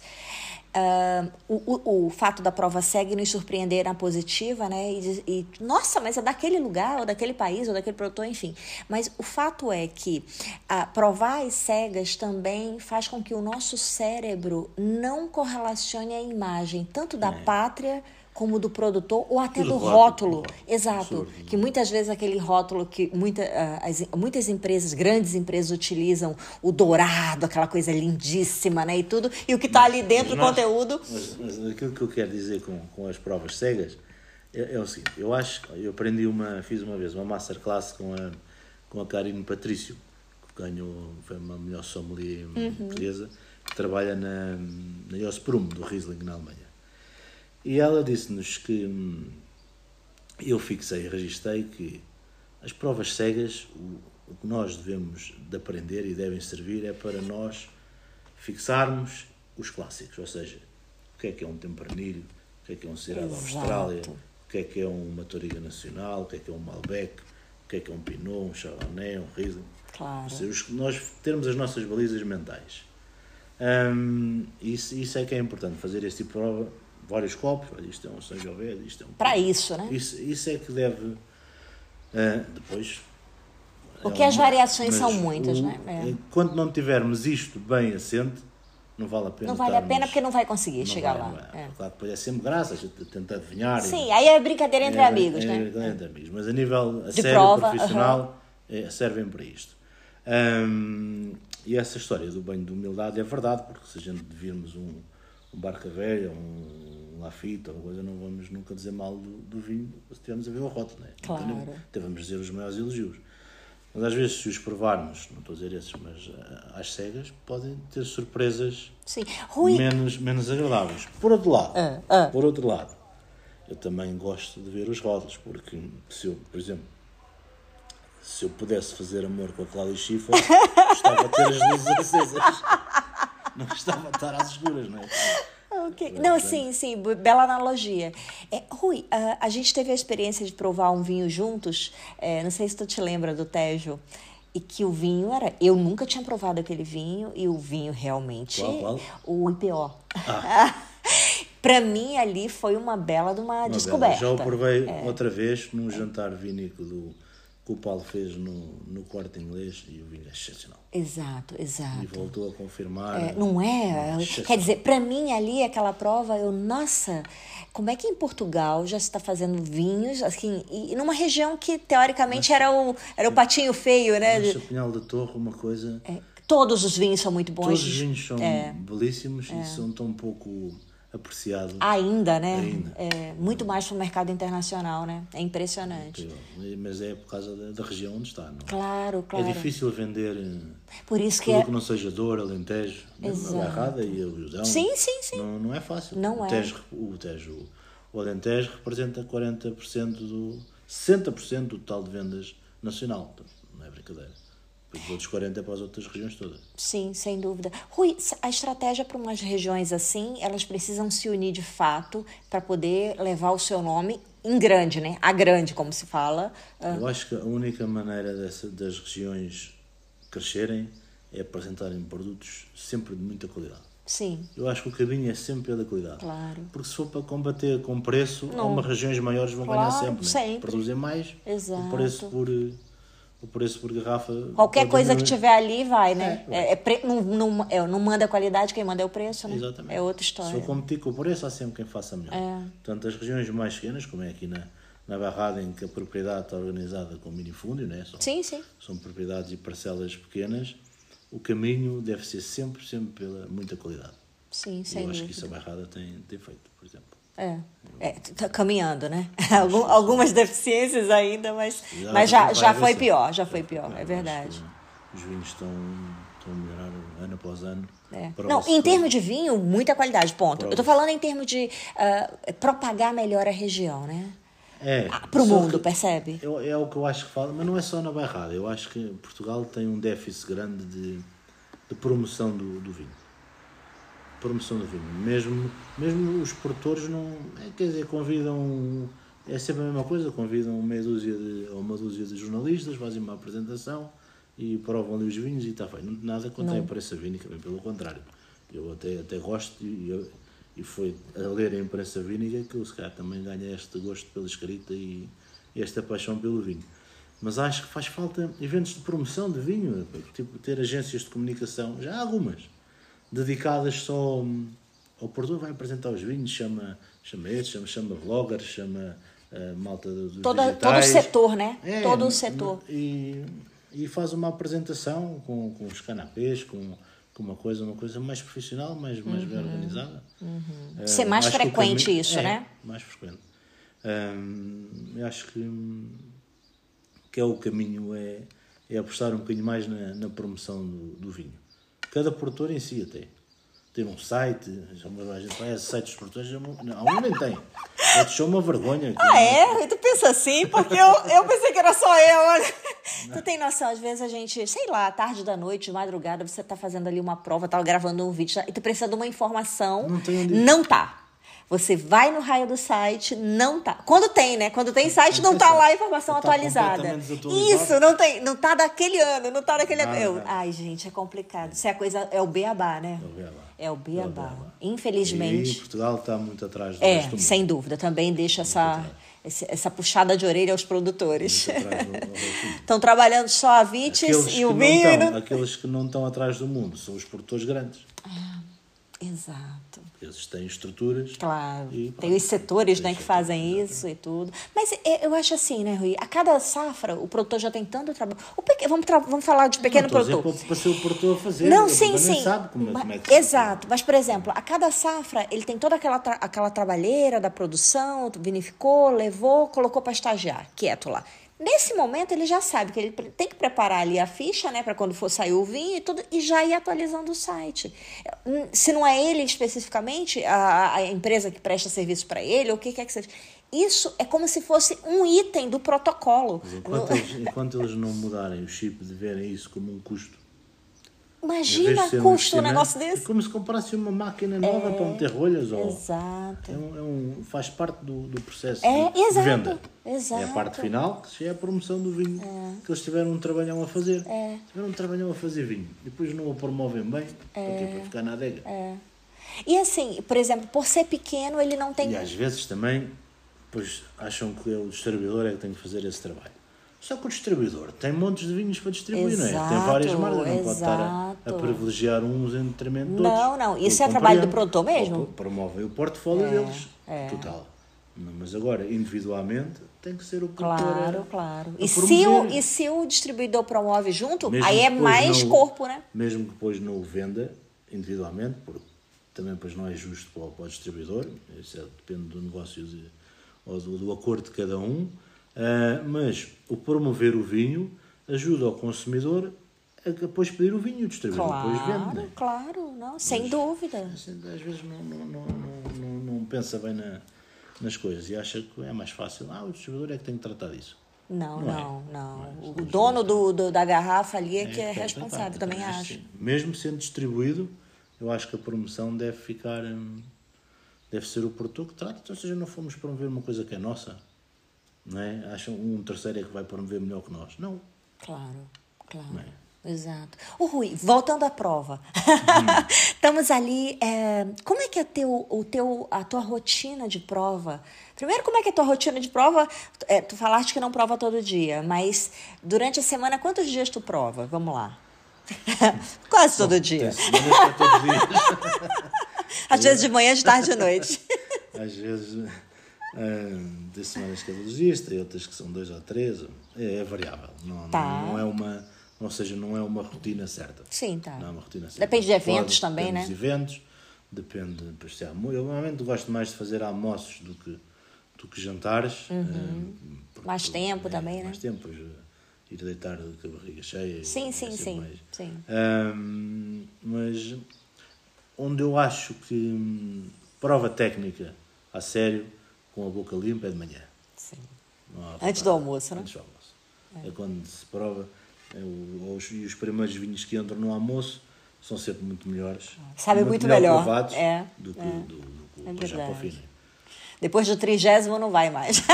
Uh, o, o, o, fato da prova segue nos surpreender na positiva, né? E, e, nossa, mas é daquele lugar, ou daquele país, ou daquele produtor, enfim. Mas o fato é que uh, provar as cegas também faz com que o nosso cérebro não correlacione a imagem tanto da é. pátria como do produtor ou até do rótulo. rótulo. Exato. Que muitas vezes aquele rótulo que muita, uh, as, muitas empresas, grandes empresas, utilizam o dourado, aquela coisa lindíssima, né? E tudo. E o que está ali dentro do conteúdo. Mas, mas, aquilo que eu quero dizer com, com as provas cegas é, é, o seguinte: eu acho, eu aprendi uma, fiz uma vez uma masterclass com a, com a Karine Patrício, que ganhou, foi uma melhor sommelier uhum. portuguesa, que trabalha na, na Josprum, do Riesling, na Alemanha. E ela disse-nos que hum, eu fixei e registrei que as provas cegas, o, o que nós devemos de aprender e devem servir é para nós fixarmos os clássicos, ou seja, o que é que é um tempranilho, o que é que é um Cerrado da Austrália, o que é que é uma Toriga Nacional, o que é que é um Malbec, o que é que é um Pinot, um Chardonnay, um Riesling. Claro. Ou seja, nós termos as nossas balizas mentais. Hum, isso, isso é que é importante, fazer este tipo de prova vários copos, olha, isto é um Sangiovese, isto é um... Para isso, né? Isso, isso é que deve... Uh, depois... Porque é as variações são muitas, o, né? É. Enquanto não tivermos isto bem assente, não vale a pena. Não vale a pena porque não vai conseguir não chegar vai, lá. É. Claro, depois é sempre graça, a gente tenta adivinhar. Sim, e, aí é brincadeira entre é, amigos, é, né? É, entre amigos, mas a nível a De sério, prova, profissional, uh-huh. servem para isto. Um, e essa história do banho de humildade é verdade, porque se a gente virmos um, um barca velha, um Lafite ou coisa, não vamos nunca dizer mal do, do vinho se estivermos a ver o rótulo, né? Claro. Então, até vamos dizer os maiores elogios. Mas às vezes, se os provarmos, não estou a dizer esses, mas eh, às cegas, podem ter surpresas menos, menos agradáveis. Por outro lado, uh, uh. por outro lado, eu também gosto de ver os rótulos, porque se eu, por exemplo, se eu pudesse fazer amor com a Cláudia Schiffer, gostava de ter as luzes acesas. Não gostava de estar às escuras, não é? Okay. Não, sim, sim, bela analogia. É, Rui, a, a, gente teve a experiência de provar um vinho juntos, é, não sei se tu te lembra do Tejo, e que o vinho era. Eu nunca tinha provado aquele vinho, e o vinho realmente. Qual, qual? O IPO. Ah. Para mim, ali foi uma bela de uma, uma descoberta. Bela. Já o provei é. outra vez num jantar vínico do que o Paulo fez no, no quarto inglês e o vinho é excepcional. Exato, exato. E voltou a confirmar. É, não é? Quer dizer, para mim ali, aquela prova, eu, nossa, como é que em Portugal já se está fazendo vinhos, assim, e numa região que teoricamente era o, era o patinho feio, né? Mas Pinhal da Torre, uma coisa. É, todos os vinhos são muito bons. Todos os vinhos são é. belíssimos e é. são tão pouco apreciado. Ainda, né? Ainda. É, muito mais para o mercado internacional, né? É impressionante. Mas é por causa da, da região onde está, não é? Claro, claro. É difícil vender eh, por isso tudo que, é... que não seja dor, Alentejo, Exato. a Barrada e a Ilusão. Sim, sim, sim. Não, não é fácil. Não o é. Tejo, o Tejo, o Alentejo representa 40% do... 60% do total de vendas nacional. Não é brincadeira Depois os outros 40 é para as outras regiões todas. Sim, sem dúvida. Rui, a estratégia para umas regiões assim, elas precisam se unir de fato para poder levar o seu nome em grande, né? A grande, como se fala. Ah. Eu acho que a única maneira dessa, das regiões crescerem é apresentarem produtos sempre de muita qualidade. Sim. Eu acho que o caminho é sempre pela qualidade. Claro. Porque se for para combater com preço, algumas regiões maiores vão claro, ganhar sempre. Né? sempre. Produzem mais, Exato. o preço por o preço por garrafa. Qualquer coisa que tiver ali vai, né? É, é, é pre... não, não, é, não manda a qualidade, quem manda é o preço, né? Exatamente. É outra história. Se eu competir com o preço, há sempre quem faça melhor. É. Portanto, as regiões mais pequenas, como é aqui na, na Barrada, em que a propriedade está organizada com minifúndio, né? São, sim, sim. São propriedades e parcelas pequenas, o caminho deve ser sempre, sempre pela muita qualidade. Sim, sem Eu acho dúvida. que isso a Barrada tem, tem feito. É, é tá caminhando, né? Algum, algumas deficiências ainda, mas já, mas já, já foi pior, já foi pior, é verdade. Os vinhos estão, estão a melhorar ano após ano. É. Não, em termos de vinho, muita qualidade, ponto. Eu estou falando em termos de uh, propagar melhor a região, né? É. Ah, Para o mundo, percebe? É, é o que eu acho que fala, mas não é só na Bairrada. Eu acho que Portugal tem um déficit grande de, de promoção do, do vinho promoção do vinho. Mesmo, mesmo os produtores não. É, quer dizer, convidam. É sempre a mesma coisa, convidam meia dúzia de, ou uma dúzia de jornalistas, fazem uma apresentação e provam ali os vinhos e está feito. Nada contra a imprensa vínica, bem pelo contrário. Eu até, até gosto e, e foi a ler a imprensa vínica que eu se calhar também ganha este gosto pela escrita e esta paixão pelo vinho. Mas acho que faz falta eventos de promoção de vinho, tipo ter agências de comunicação, já há algumas, dedicadas só ao produtor, vai apresentar os vinhos, chama, chama este, chama, chama vloggers, chama uh, malta dos Toda, Todo o setor, né? É, todo o setor. E, e faz uma apresentação com, com os canapés, com, com uma coisa, uma coisa mais profissional, mais, mais uhum. bem organizada. Uhum. Uh, Ser mais frequente caminho, isso, é, né? Mais frequente. Um, eu acho que, que é o caminho, é, é apostar um bocadinho mais na, na promoção do, do vinho. Cada produtor em si até. Tem um site, a gente conhece sites dos produtores, não, um nem tem. Outros são uma vergonha. Ah, é? Tu pensa assim? Porque eu, eu pensei que era só eu. Olha. Tu tem noção, às vezes a gente, sei lá, tarde da noite, madrugada, você tá fazendo ali uma prova, tá gravando um vídeo, e tu precisa de uma informação. Não tem onde... Não tá. Você vai no raio do site, não tá. Quando tem, né? Quando tem site, não tá lá a informação tá atualizada. Isso, não tem, não tá daquele ano, não tá daquele ano. Eu, ai, gente, é complicado. Isso é a coisa, é o beabá, né? É o beabá. É o beabá. É Infelizmente. E Portugal está muito atrás do É, sem dúvida. Também deixa essa essa puxada de orelha aos produtores. estão trabalhando só a vites e o vinho. Aqueles que não estão atrás do mundo são os produtores grandes. Ah, exato. Eles têm estruturas. Claro. E, tem os setores né, que fazem isso e tudo. Mas é, eu acho assim, né, Rui? A cada safra, o produtor já tem tanto trabalho. Pequeno, vamos, vamos falar de pequeno não, produtor. Para ser o produtor fazer. Não, sim, sim. sabe como, mas, como é que Exato. Mas, por exemplo, a cada safra, ele tem toda aquela, tra aquela trabalheira da produção, vinificou, levou, colocou para estagiar, quieto lá. Nesse momento ele já sabe que ele tem que preparar ali a ficha, né, para quando for sair o vinho e tudo, e já ir atualizando o site. Hum, se não é ele especificamente, a, a empresa que presta serviço para ele, ou o que quer que seja. Isso é como se fosse um item do protocolo. Enquanto, no... eles, enquanto eles não mudarem o chip de verem isso como um custo Imagina custo um negócio desse. É como se comprasse uma máquina nova é, para meter rolhas. Ou, exato. É um, é um, faz parte do, do processo é, de, exato, de venda. Exato. É a parte final, que é a promoção do vinho. É. Que eles tiveram um trabalhão a fazer. É. Tiveram um trabalhão a fazer vinho. Depois não o promovem bem, é. para ficar na adega. É. E assim, por exemplo, por ser pequeno, ele não tem. E às vezes também, pois acham que o distribuidor é que tem que fazer esse trabalho. Só que o distribuidor tem montes de vinhos para distribuir, exato, não é? Tem várias marcas, não exato. pode estar a, a, privilegiar uns em detrimento de outros. Não, não, isso é trabalho do produtor mesmo. Promovem o portfólio é, deles, é. total. Mas agora, individualmente, tem que ser o produtor. Claro, a, claro. A e, se o, e se o distribuidor promove junto, mesmo aí é mais não, corpo, né? Mesmo que depois não o venda individualmente, porque também depois não é justo para o, para o distribuidor, isso é, depende do negócio de, ou do, do acordo de cada um Uh, mas o promover o vinho ajuda o consumidor a depois pedir o vinho e o distribuidor claro, depois vende. Né? Claro, não, sem mas, dúvida. Assim, às vezes não, não, não, não, não pensa bem na, nas coisas e acha que é mais fácil. Ah, o distribuidor é que tem que tratar disso. Não, Não é. não, é. O dono do, do- da garrafa ali é que é, tá, tá, responsável, também acho. sim. Mesmo sendo distribuído, eu acho que a promoção deve ficar. hum, Deve ser o produtor que trata. Então, ou seja, não fomos promover uma coisa que é nossa. Não é? Acham um terceiro é que vai promover melhor que nós. Não. Claro, claro. é? Exato. O Rui, voltando à prova. Uhum. Estamos ali. é, como é que é teu, o teu, a tua rotina de prova? Primeiro, como é que é a tua rotina de prova? É, tu falaste que não prova todo dia, mas durante a semana, quantos dias tu prova? Vamos lá. Quase todo dia. É. Às vezes de manhã, de tarde e de noite. Às vezes hum, tem semanas que é dias, tem outras que são dois ou três. É, é variável. Não, Tá. não, não é uma, ou seja, não é uma rotina certa. Sim, tá. Não é uma rotina certa. Depende de eventos Pode, também, depende né? eventos, depende. pois, se há Eu normalmente gosto mais de fazer almoços do que, do que jantares. porque- Uhum. Mais tempo é, também, né? Mais tempo, ir deitar com a barriga cheia. Sim, é sim, sim, mais- sim. Hum, mas onde eu acho que hum, prova técnica a sério, com a boca limpa, é de manhã. Sim. Não Antes do almoço, né? Antes do almoço. É, quando se prova, é os, e os primeiros vinhos que entram no almoço são sempre muito melhores. Sabem muito melhor. provados É, do que, é. do, do, que É o já para o verdade. fim. Depois do trigésimo não vai mais.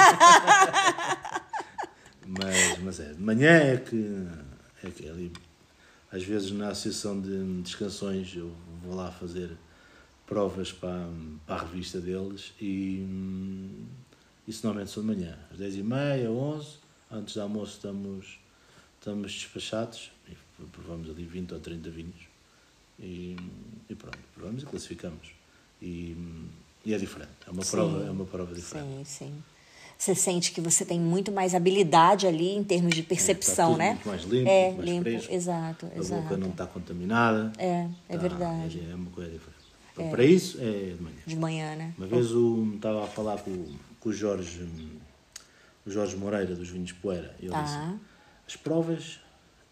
Mas, mas é, de manhã é que, é que ali, às vezes na associação de descansões eu vou lá fazer provas para, para a revista deles e hum, isso normalmente são de manhã, às 10h30, 11 antes do almoço estamos, estamos despachados e provamos ali 20 ou 30 vinhos e, e pronto, provamos e classificamos. E, e é diferente, é uma, Sim. prova, é uma prova diferente. Sim, sim. Você sente que você tem muito mais habilidade ali em termos de percepção, Está tudo né? Muito mais limpo, é, mais limpo, fresco. exato, A exato. boca não está contaminada. É, é Tá, verdade. É, é uma coisa diferente. Então, Para isso é de manhã. De manhã, né? Uma vez o, estava a falar com, com o Jorge, hum, o Jorge Moreira dos Vinhos Poeira. Ele Ah. disse: As provas,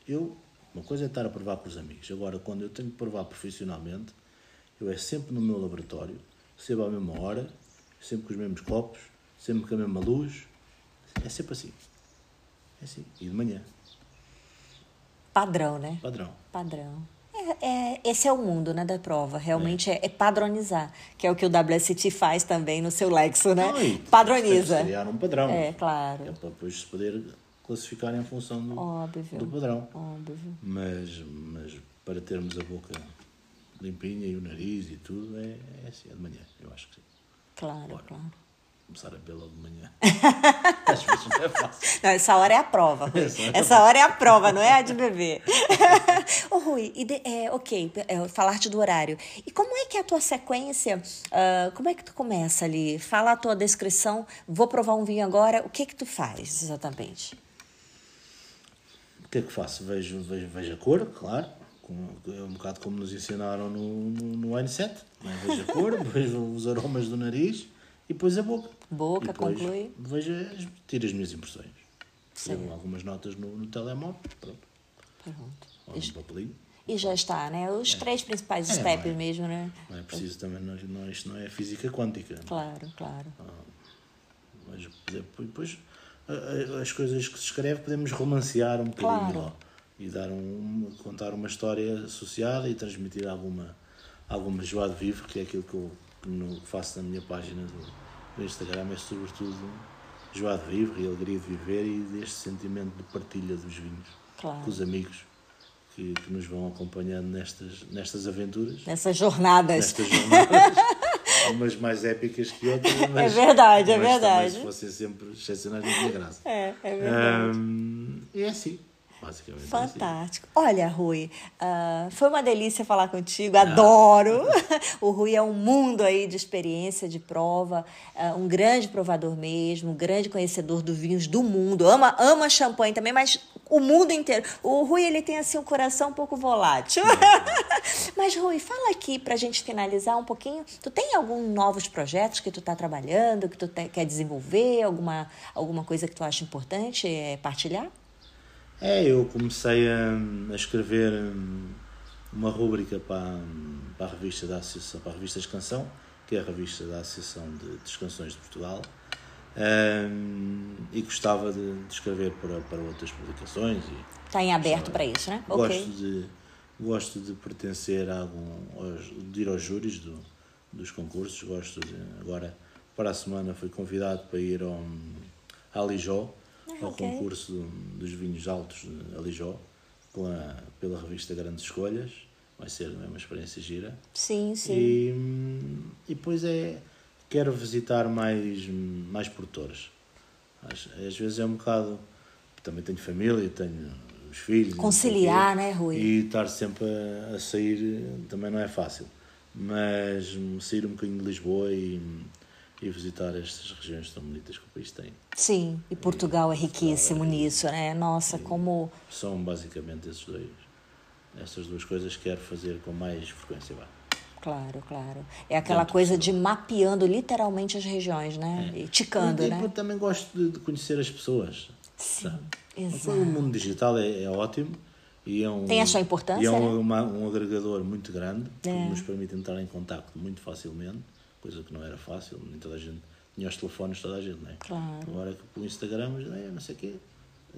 eu, uma coisa é estar a provar com os amigos. Agora, quando eu tenho que provar profissionalmente, eu é sempre no meu laboratório, sempre à mesma hora, sempre com os mesmos copos, sempre com a mesma luz. É sempre assim. É assim. E de manhã, Padrão, né? padrão. Padrão. É, esse é o mundo, né, da prova. Realmente é, é padronizar, que é o que o WST faz também no seu Lexo, né? Não, Padroniza. criar um padrão. É, claro. É para depois se poder classificar em função do, Óbvio. do padrão. Óbvio. Mas, mas para termos a boca limpinha e o nariz e tudo, é, é assim, é de manhã, eu acho que sim. Claro, Bora. claro. Começar a bê-la de manhã. Às vezes não é fácil. Não, essa hora é a prova, Rui. Essa hora é a Essa hora é a prova, não é a de beber. Ô, Rui, e de- é, ok, é, falar-te do horário. E como é que é a tua sequência? ah, como é que tu começa ali? Fala a tua descrição. Vou provar um vinho agora. O que que tu faz, exatamente? O que é que faço? Vejo, vejo, vejo a cor, claro. É um bocado como nos ensinaram no, no, no N7. Não é? Vejo a cor, vejo os aromas do nariz e depois a boca. Boca, conclui. Vejo, as- tiro as minhas impressões. Escrevo algumas notas no, no telemóvel, pronto. Pronto. Ou no papelinho. E já está, né? Os três principais É, steps é? mesmo, né? Não é preciso também, não, não, isto não é física quântica. Claro, claro. Mas depois as coisas que se escreve podemos romancear um bocadinho Claro. e dar um, contar uma história associada e transmitir alguma, alguma joie de vivre, que é aquilo que eu que no- faço na minha página do, do Instagram, é sobretudo joie de vivre e alegria de viver e deste sentimento de partilha dos vinhos Claro. com os amigos que, que nos vão acompanhando nestas, nestas aventuras, Nessas jornadas. nestas jornadas. Umas mais épicas que outras, mas, verdade, é mas verdade. Também, se fossem sempre excepcionais, não tinha graça. É, é verdade. Hum, e é assim, basicamente. é assim. Fantástico. Olha, Rui, ah, foi uma delícia falar contigo, adoro. o Rui é um mundo aí de experiência, de prova, ah, um grande provador mesmo, um grande conhecedor dos vinhos do mundo, ama, ama champanhe também, mas o mundo inteiro. O Rui, ele tem assim um coração um pouco volátil. mas, Rui, fala aqui pra gente finalizar um pouquinho. Tu tem alguns novos projetos que tu tá trabalhando, que tu te- quer desenvolver, alguma, alguma coisa que tu acha importante é, partilhar? É, eu comecei a, a escrever hum, uma rúbrica para, para a revista da Associação, para a revista Descansão, que é a revista da Associação de Descansões de Portugal. Um, e gostava de, de escrever para, para outras publicações. E, Está em aberto para isso, né? Gosto, ok. de, gosto de pertencer a algum. Aos, de ir aos júris do, dos concursos. Gosto de. Agora, para a semana, fui convidado para ir ao, a Alijó, ao concurso do- dos vinhos altos de Alijó, com a, pela revista Grandes Escolhas. Vai ser uma experiência gira. Sim, sim. E, e depois é. Quero visitar mais, mais produtores. Às, às vezes é um bocado. Também tenho família, tenho os filhos. não Conciliar, né, Rui? E estar sempre a, a sair também não é fácil. Mas sair um bocadinho de Lisboa e, e visitar estas regiões tão bonitas que o país tem. Sim, e Portugal é riquíssimo nisso, né? Nossa, como. São basicamente esses dois. Essas duas coisas que quero fazer com mais frequência. Vá. Claro, claro. É aquela Dentro coisa de mapeando literalmente as regiões, né? E ticando, e, né? eu também gosto de, de conhecer as pessoas. Sim, O exato. mundo digital é, é ótimo e é um, Tem a sua importância, e é um, né? uma- um agregador muito grande que É. nos permite entrar em contacto muito facilmente, coisa que não era fácil, nem toda a gente tinha os telefones, toda a gente, não é? Claro. Agora que pelo Instagram, é, não sei o quê.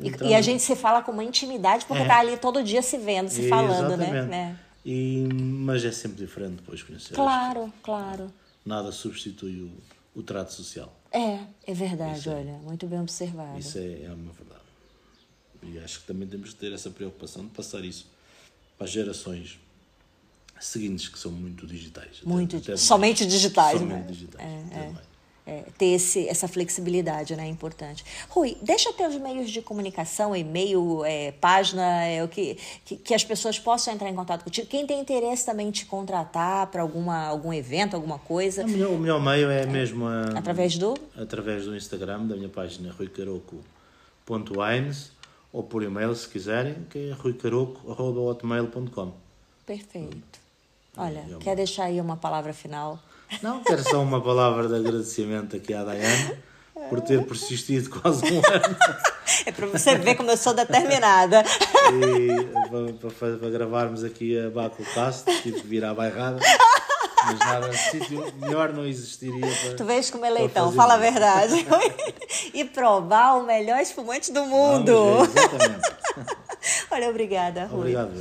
E, e a gente se fala com uma intimidade porque É. tá ali todo dia se vendo, se É, falando, né? exatamente. né? E, mas é sempre diferente depois conhecer. Claro, claro. Nada substitui o, o trato social. É, é verdade, olha, muito bem observado. Isso é, é uma verdade. E acho que também temos de ter essa preocupação de passar isso para as gerações seguintes, que são muito digitais. até- Muito, até somente mais. digitais, Somente né? digitais. É, até é. É, ter esse, essa flexibilidade, né? É importante. Rui, deixa teus meios de comunicação, e-mail, é, página, é, o que, que, que as pessoas possam entrar em contato contigo. Quem tem interesse também te contratar para algum evento, alguma coisa, O melhor, o melhor meio é mesmo a, através do. através do Instagram, da minha página ruicaroco.wines ou por e-mail, se quiserem, que é ruicaroco.hotmail.com. Perfeito. Olha, É uma- quer deixar aí uma palavra final? Não, quero só uma palavra de agradecimento aqui à Daiane por ter persistido quase um ano. É para você ver como eu sou determinada. E para, para- para gravarmos aqui a Baculcast, tive que vir à bairrada. Mas nada, sítio melhor não existiria para. Tu vês como é leitão, fala a verdade. e provar o melhor espumante do mundo. Vamos ver, exatamente. Olha, obrigada, Rui. Obrigado.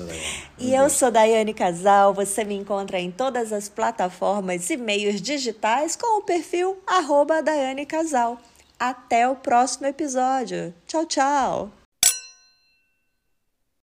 E eu sou Daiane Casal, você me encontra em todas as plataformas e meios digitais com o perfil arroba Daiane Casal. Até o próximo episódio. Tchau, tchau!